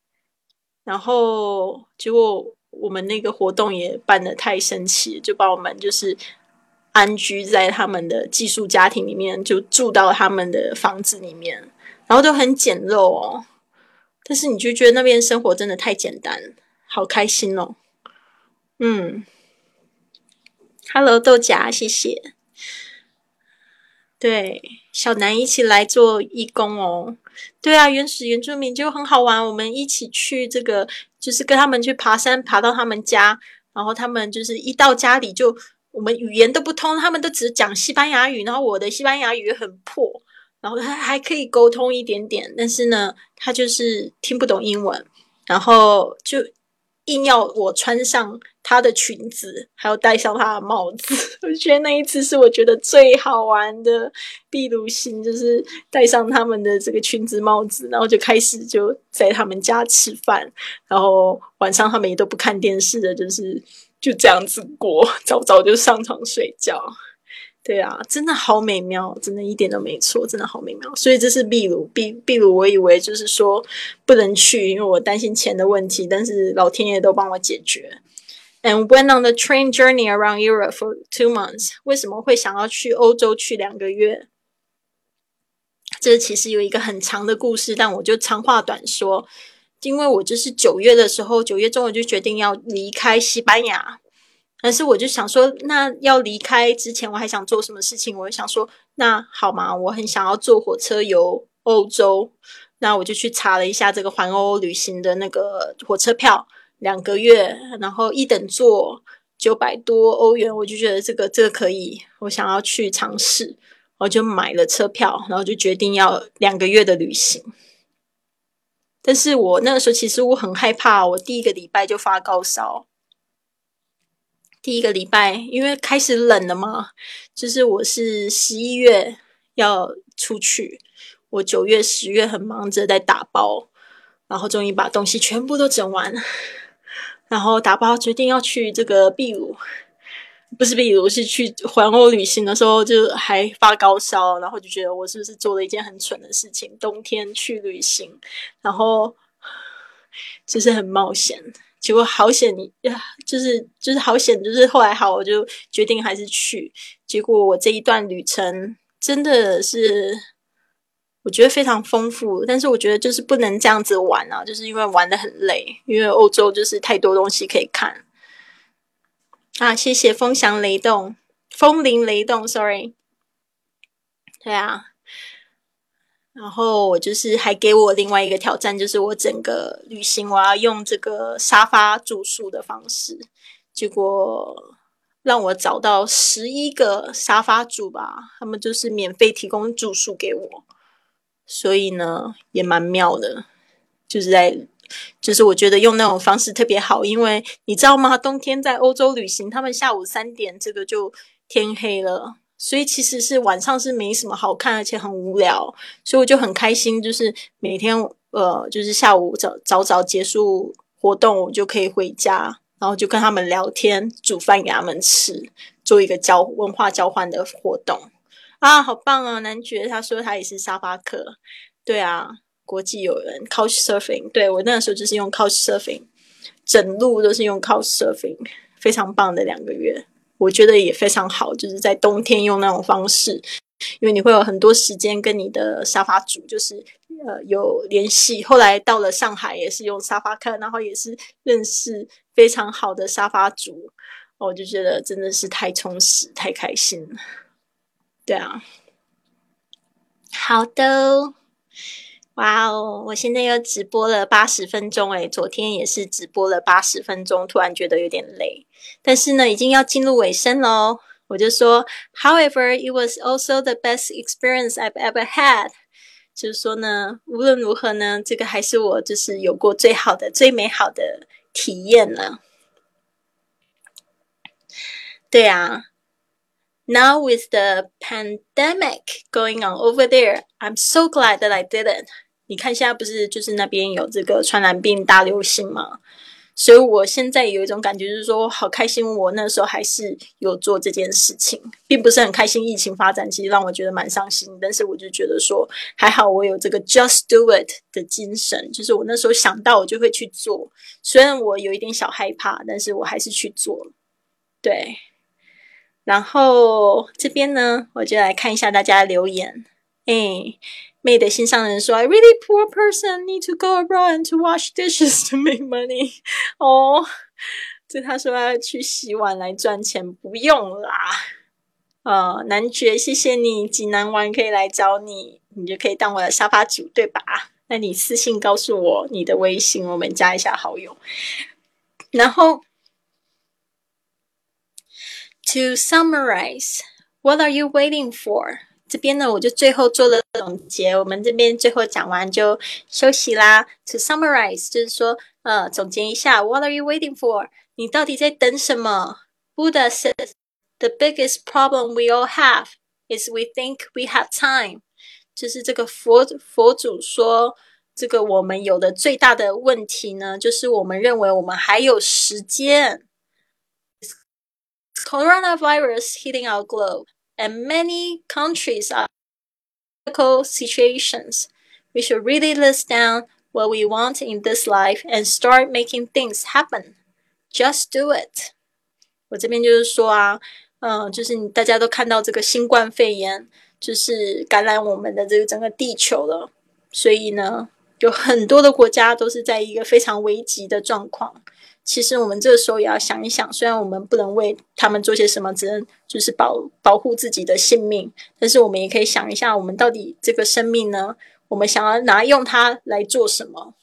然后结果我们那个活动也办的太神奇，就把我们就是安居在他们的寄宿家庭里面，就住到他们的房子里面，然后都很简陋哦。但是你就觉得那边生活真的太简单，好开心哦。嗯，Hello 豆荚，谢谢。对，小南一起来做义工哦。对啊，原始原住民就很好玩。我们一起去这个，就是跟他们去爬山，爬到他们家，然后他们就是一到家里就我们语言都不通，他们都只讲西班牙语，然后我的西班牙语很破，然后他还可以沟通一点点，但是呢，他就是听不懂英文，然后就。硬要我穿上她的裙子，还要戴上她的帽子，我觉得那一次是我觉得最好玩的秘鲁行，就是戴上他们的这个裙子帽子，然后就开始就在他们家吃饭，然后晚上他们也都不看电视的，就是就这样子过，早早就上床睡觉。对啊，真的好美妙，真的一点都没错，真的好美妙。所以这是秘鲁，秘秘鲁，我以为就是说不能去，因为我担心钱的问题，但是老天爷都帮我解决。And went on the train journey around Europe for two months。为什么会想要去欧洲去两个月？这其实有一个很长的故事，但我就长话短说，因为我就是九月的时候，九月中我就决定要离开西班牙。但是我就想说，那要离开之前，我还想做什么事情？我就想说，那好嘛，我很想要坐火车游欧洲。那我就去查了一下这个环欧旅行的那个火车票，两个月，然后一等座九百多欧元，我就觉得这个这个可以，我想要去尝试，我就买了车票，然后就决定要两个月的旅行。但是我那个时候其实我很害怕，我第一个礼拜就发高烧。第一个礼拜，因为开始冷了嘛，就是我是十一月要出去，我九月、十月很忙着在打包，然后终于把东西全部都整完，然后打包决定要去这个秘鲁，不是秘鲁，是去环欧旅行的时候，就还发高烧，然后就觉得我是不是做了一件很蠢的事情？冬天去旅行，然后就是很冒险。结果好险，呀，就是就是好险，就是后来好，我就决定还是去。结果我这一段旅程真的是，我觉得非常丰富。但是我觉得就是不能这样子玩啊，就是因为玩的很累，因为欧洲就是太多东西可以看。啊，谢谢风翔雷动，风铃雷动，sorry。对啊。然后我就是还给我另外一个挑战，就是我整个旅行我要用这个沙发住宿的方式，结果让我找到十一个沙发主吧，他们就是免费提供住宿给我，所以呢也蛮妙的，就是在就是我觉得用那种方式特别好，因为你知道吗？冬天在欧洲旅行，他们下午三点这个就天黑了。所以其实是晚上是没什么好看，而且很无聊，所以我就很开心，就是每天呃，就是下午早早早结束活动，我就可以回家，然后就跟他们聊天，煮饭给他们吃，做一个交文化交换的活动啊，好棒啊！男爵他说他也是沙发客，对啊，国际友人 Couch Surfing，对我那时候就是用 Couch Surfing，整路都是用 Couch Surfing，非常棒的两个月。我觉得也非常好，就是在冬天用那种方式，因为你会有很多时间跟你的沙发主，就是呃有联系。后来到了上海也是用沙发客，然后也是认识非常好的沙发主，我就觉得真的是太充实、太开心了。对啊，好的。哇哦！我现在又直播了八十分钟诶，昨天也是直播了八十分钟，突然觉得有点累，但是呢，已经要进入尾声喽。我就说，However, it was also the best experience I've ever had。就是说呢，无论如何呢，这个还是我就是有过最好的、最美好的体验了。对啊。Now with the pandemic going on over there, I'm so glad that I didn't. 你看现在不是就是那边有这个传染病大流行吗？所以我现在有一种感觉，就是说好开心，我那时候还是有做这件事情，并不是很开心。疫情发展其实让我觉得蛮伤心，但是我就觉得说还好，我有这个 just do it 的精神，就是我那时候想到我就会去做，虽然我有一点小害怕，但是我还是去做。对。然后这边呢，我就来看一下大家留言。哎，妹的心上人说：“I really poor person need to go abroad to wash dishes to make money。”哦，这他说要去洗碗来赚钱，不用啦。呃，男爵，谢谢你，济南玩可以来找你，你就可以当我的沙发主，对吧？那你私信告诉我你的微信，我们加一下好友。然后。To summarize, what are you waiting for? 这边呢，我就最后做了总结。我们这边最后讲完就休息啦。To summarize，就是说，呃，总结一下，What are you waiting for？你到底在等什么？Buddha says the biggest problem we all have is we think we have time。就是这个佛佛祖说，这个我们有的最大的问题呢，就是我们认为我们还有时间。 coronavirus hitting our globe, and many countries are critical situations. We should really list down what we want in this life and start making things happen. Just do it. 我这边就是说啊，嗯，就是大家都看到这个新冠肺炎就是感染我们的这个整个地球了，所以呢，有很多的国家都是在一个非常危急的状况。 其实我们这个时候也要想一想，虽然我们不能为他们做些什么，只能就是保保护自己的性命，但是我们也可以想一下，我们到底这个生命呢，我们想要拿用它来做什么？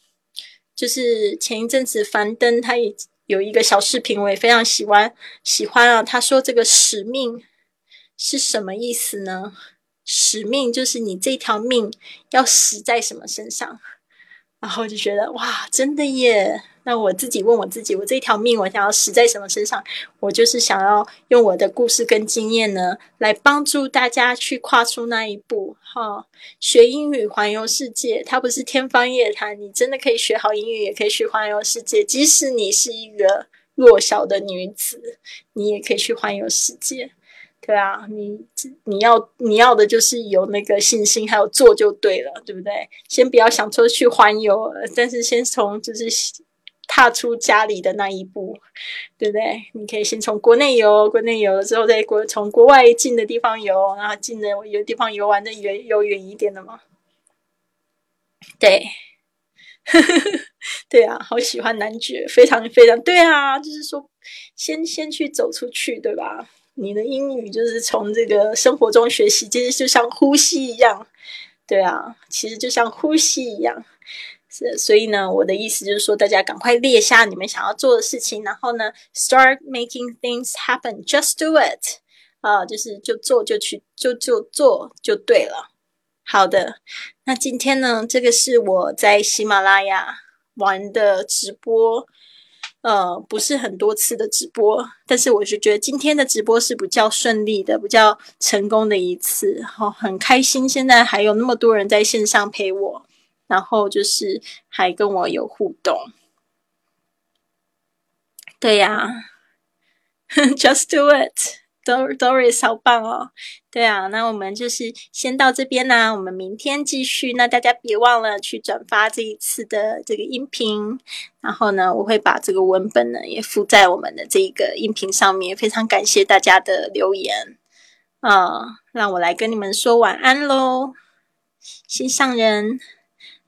就是前一阵子樊登他也有一个小视频，我也非常喜欢喜欢啊。他说这个使命是什么意思呢？使命就是你这条命要死在什么身上？然后就觉得哇，真的耶！那我自己问我自己，我这条命我想要死在什么身上？我就是想要用我的故事跟经验呢，来帮助大家去跨出那一步。哈，学英语环游世界，它不是天方夜谭。你真的可以学好英语，也可以去环游世界。即使你是一个弱小的女子，你也可以去环游世界。对啊，你你要你要的就是有那个信心，还有做就对了，对不对？先不要想说去环游，但是先从就是。踏出家里的那一步，对不对？你可以先从国内游，国内游了之后，再国从国外近的地方游，然后近的有地方游玩的远游远一点的嘛。对，对啊，好喜欢男爵，非常非常对啊，就是说先先去走出去，对吧？你的英语就是从这个生活中学习，其实就像呼吸一样，对啊，其实就像呼吸一样。是，所以呢，我的意思就是说，大家赶快列下你们想要做的事情，然后呢，start making things happen，just do it，啊，就是就做就去，就就做就对了。好的，那今天呢，这个是我在喜马拉雅玩的直播，呃，不是很多次的直播，但是我是觉得今天的直播是比较顺利的，比较成功的一次，好，很开心，现在还有那么多人在线上陪我。然后就是还跟我有互动，对呀，Just do it Doris 好棒哦，对啊，那我们就是先到这边啦，我们明天继续。那大家别忘了去转发这一次的这个音频，然后呢，我会把这个文本呢也附在我们的这个音频上面。非常感谢大家的留言啊，让我来跟你们说晚安喽，心上人。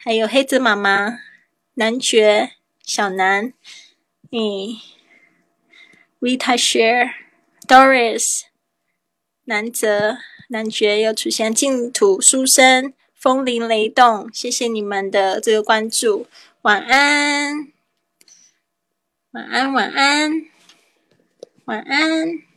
还有黑子妈妈、男爵、小南，嗯，Rita Share、Doris、南泽、男爵又出现净土书生、风铃雷动，谢谢你们的这个关注，晚安，晚安，晚安，晚安。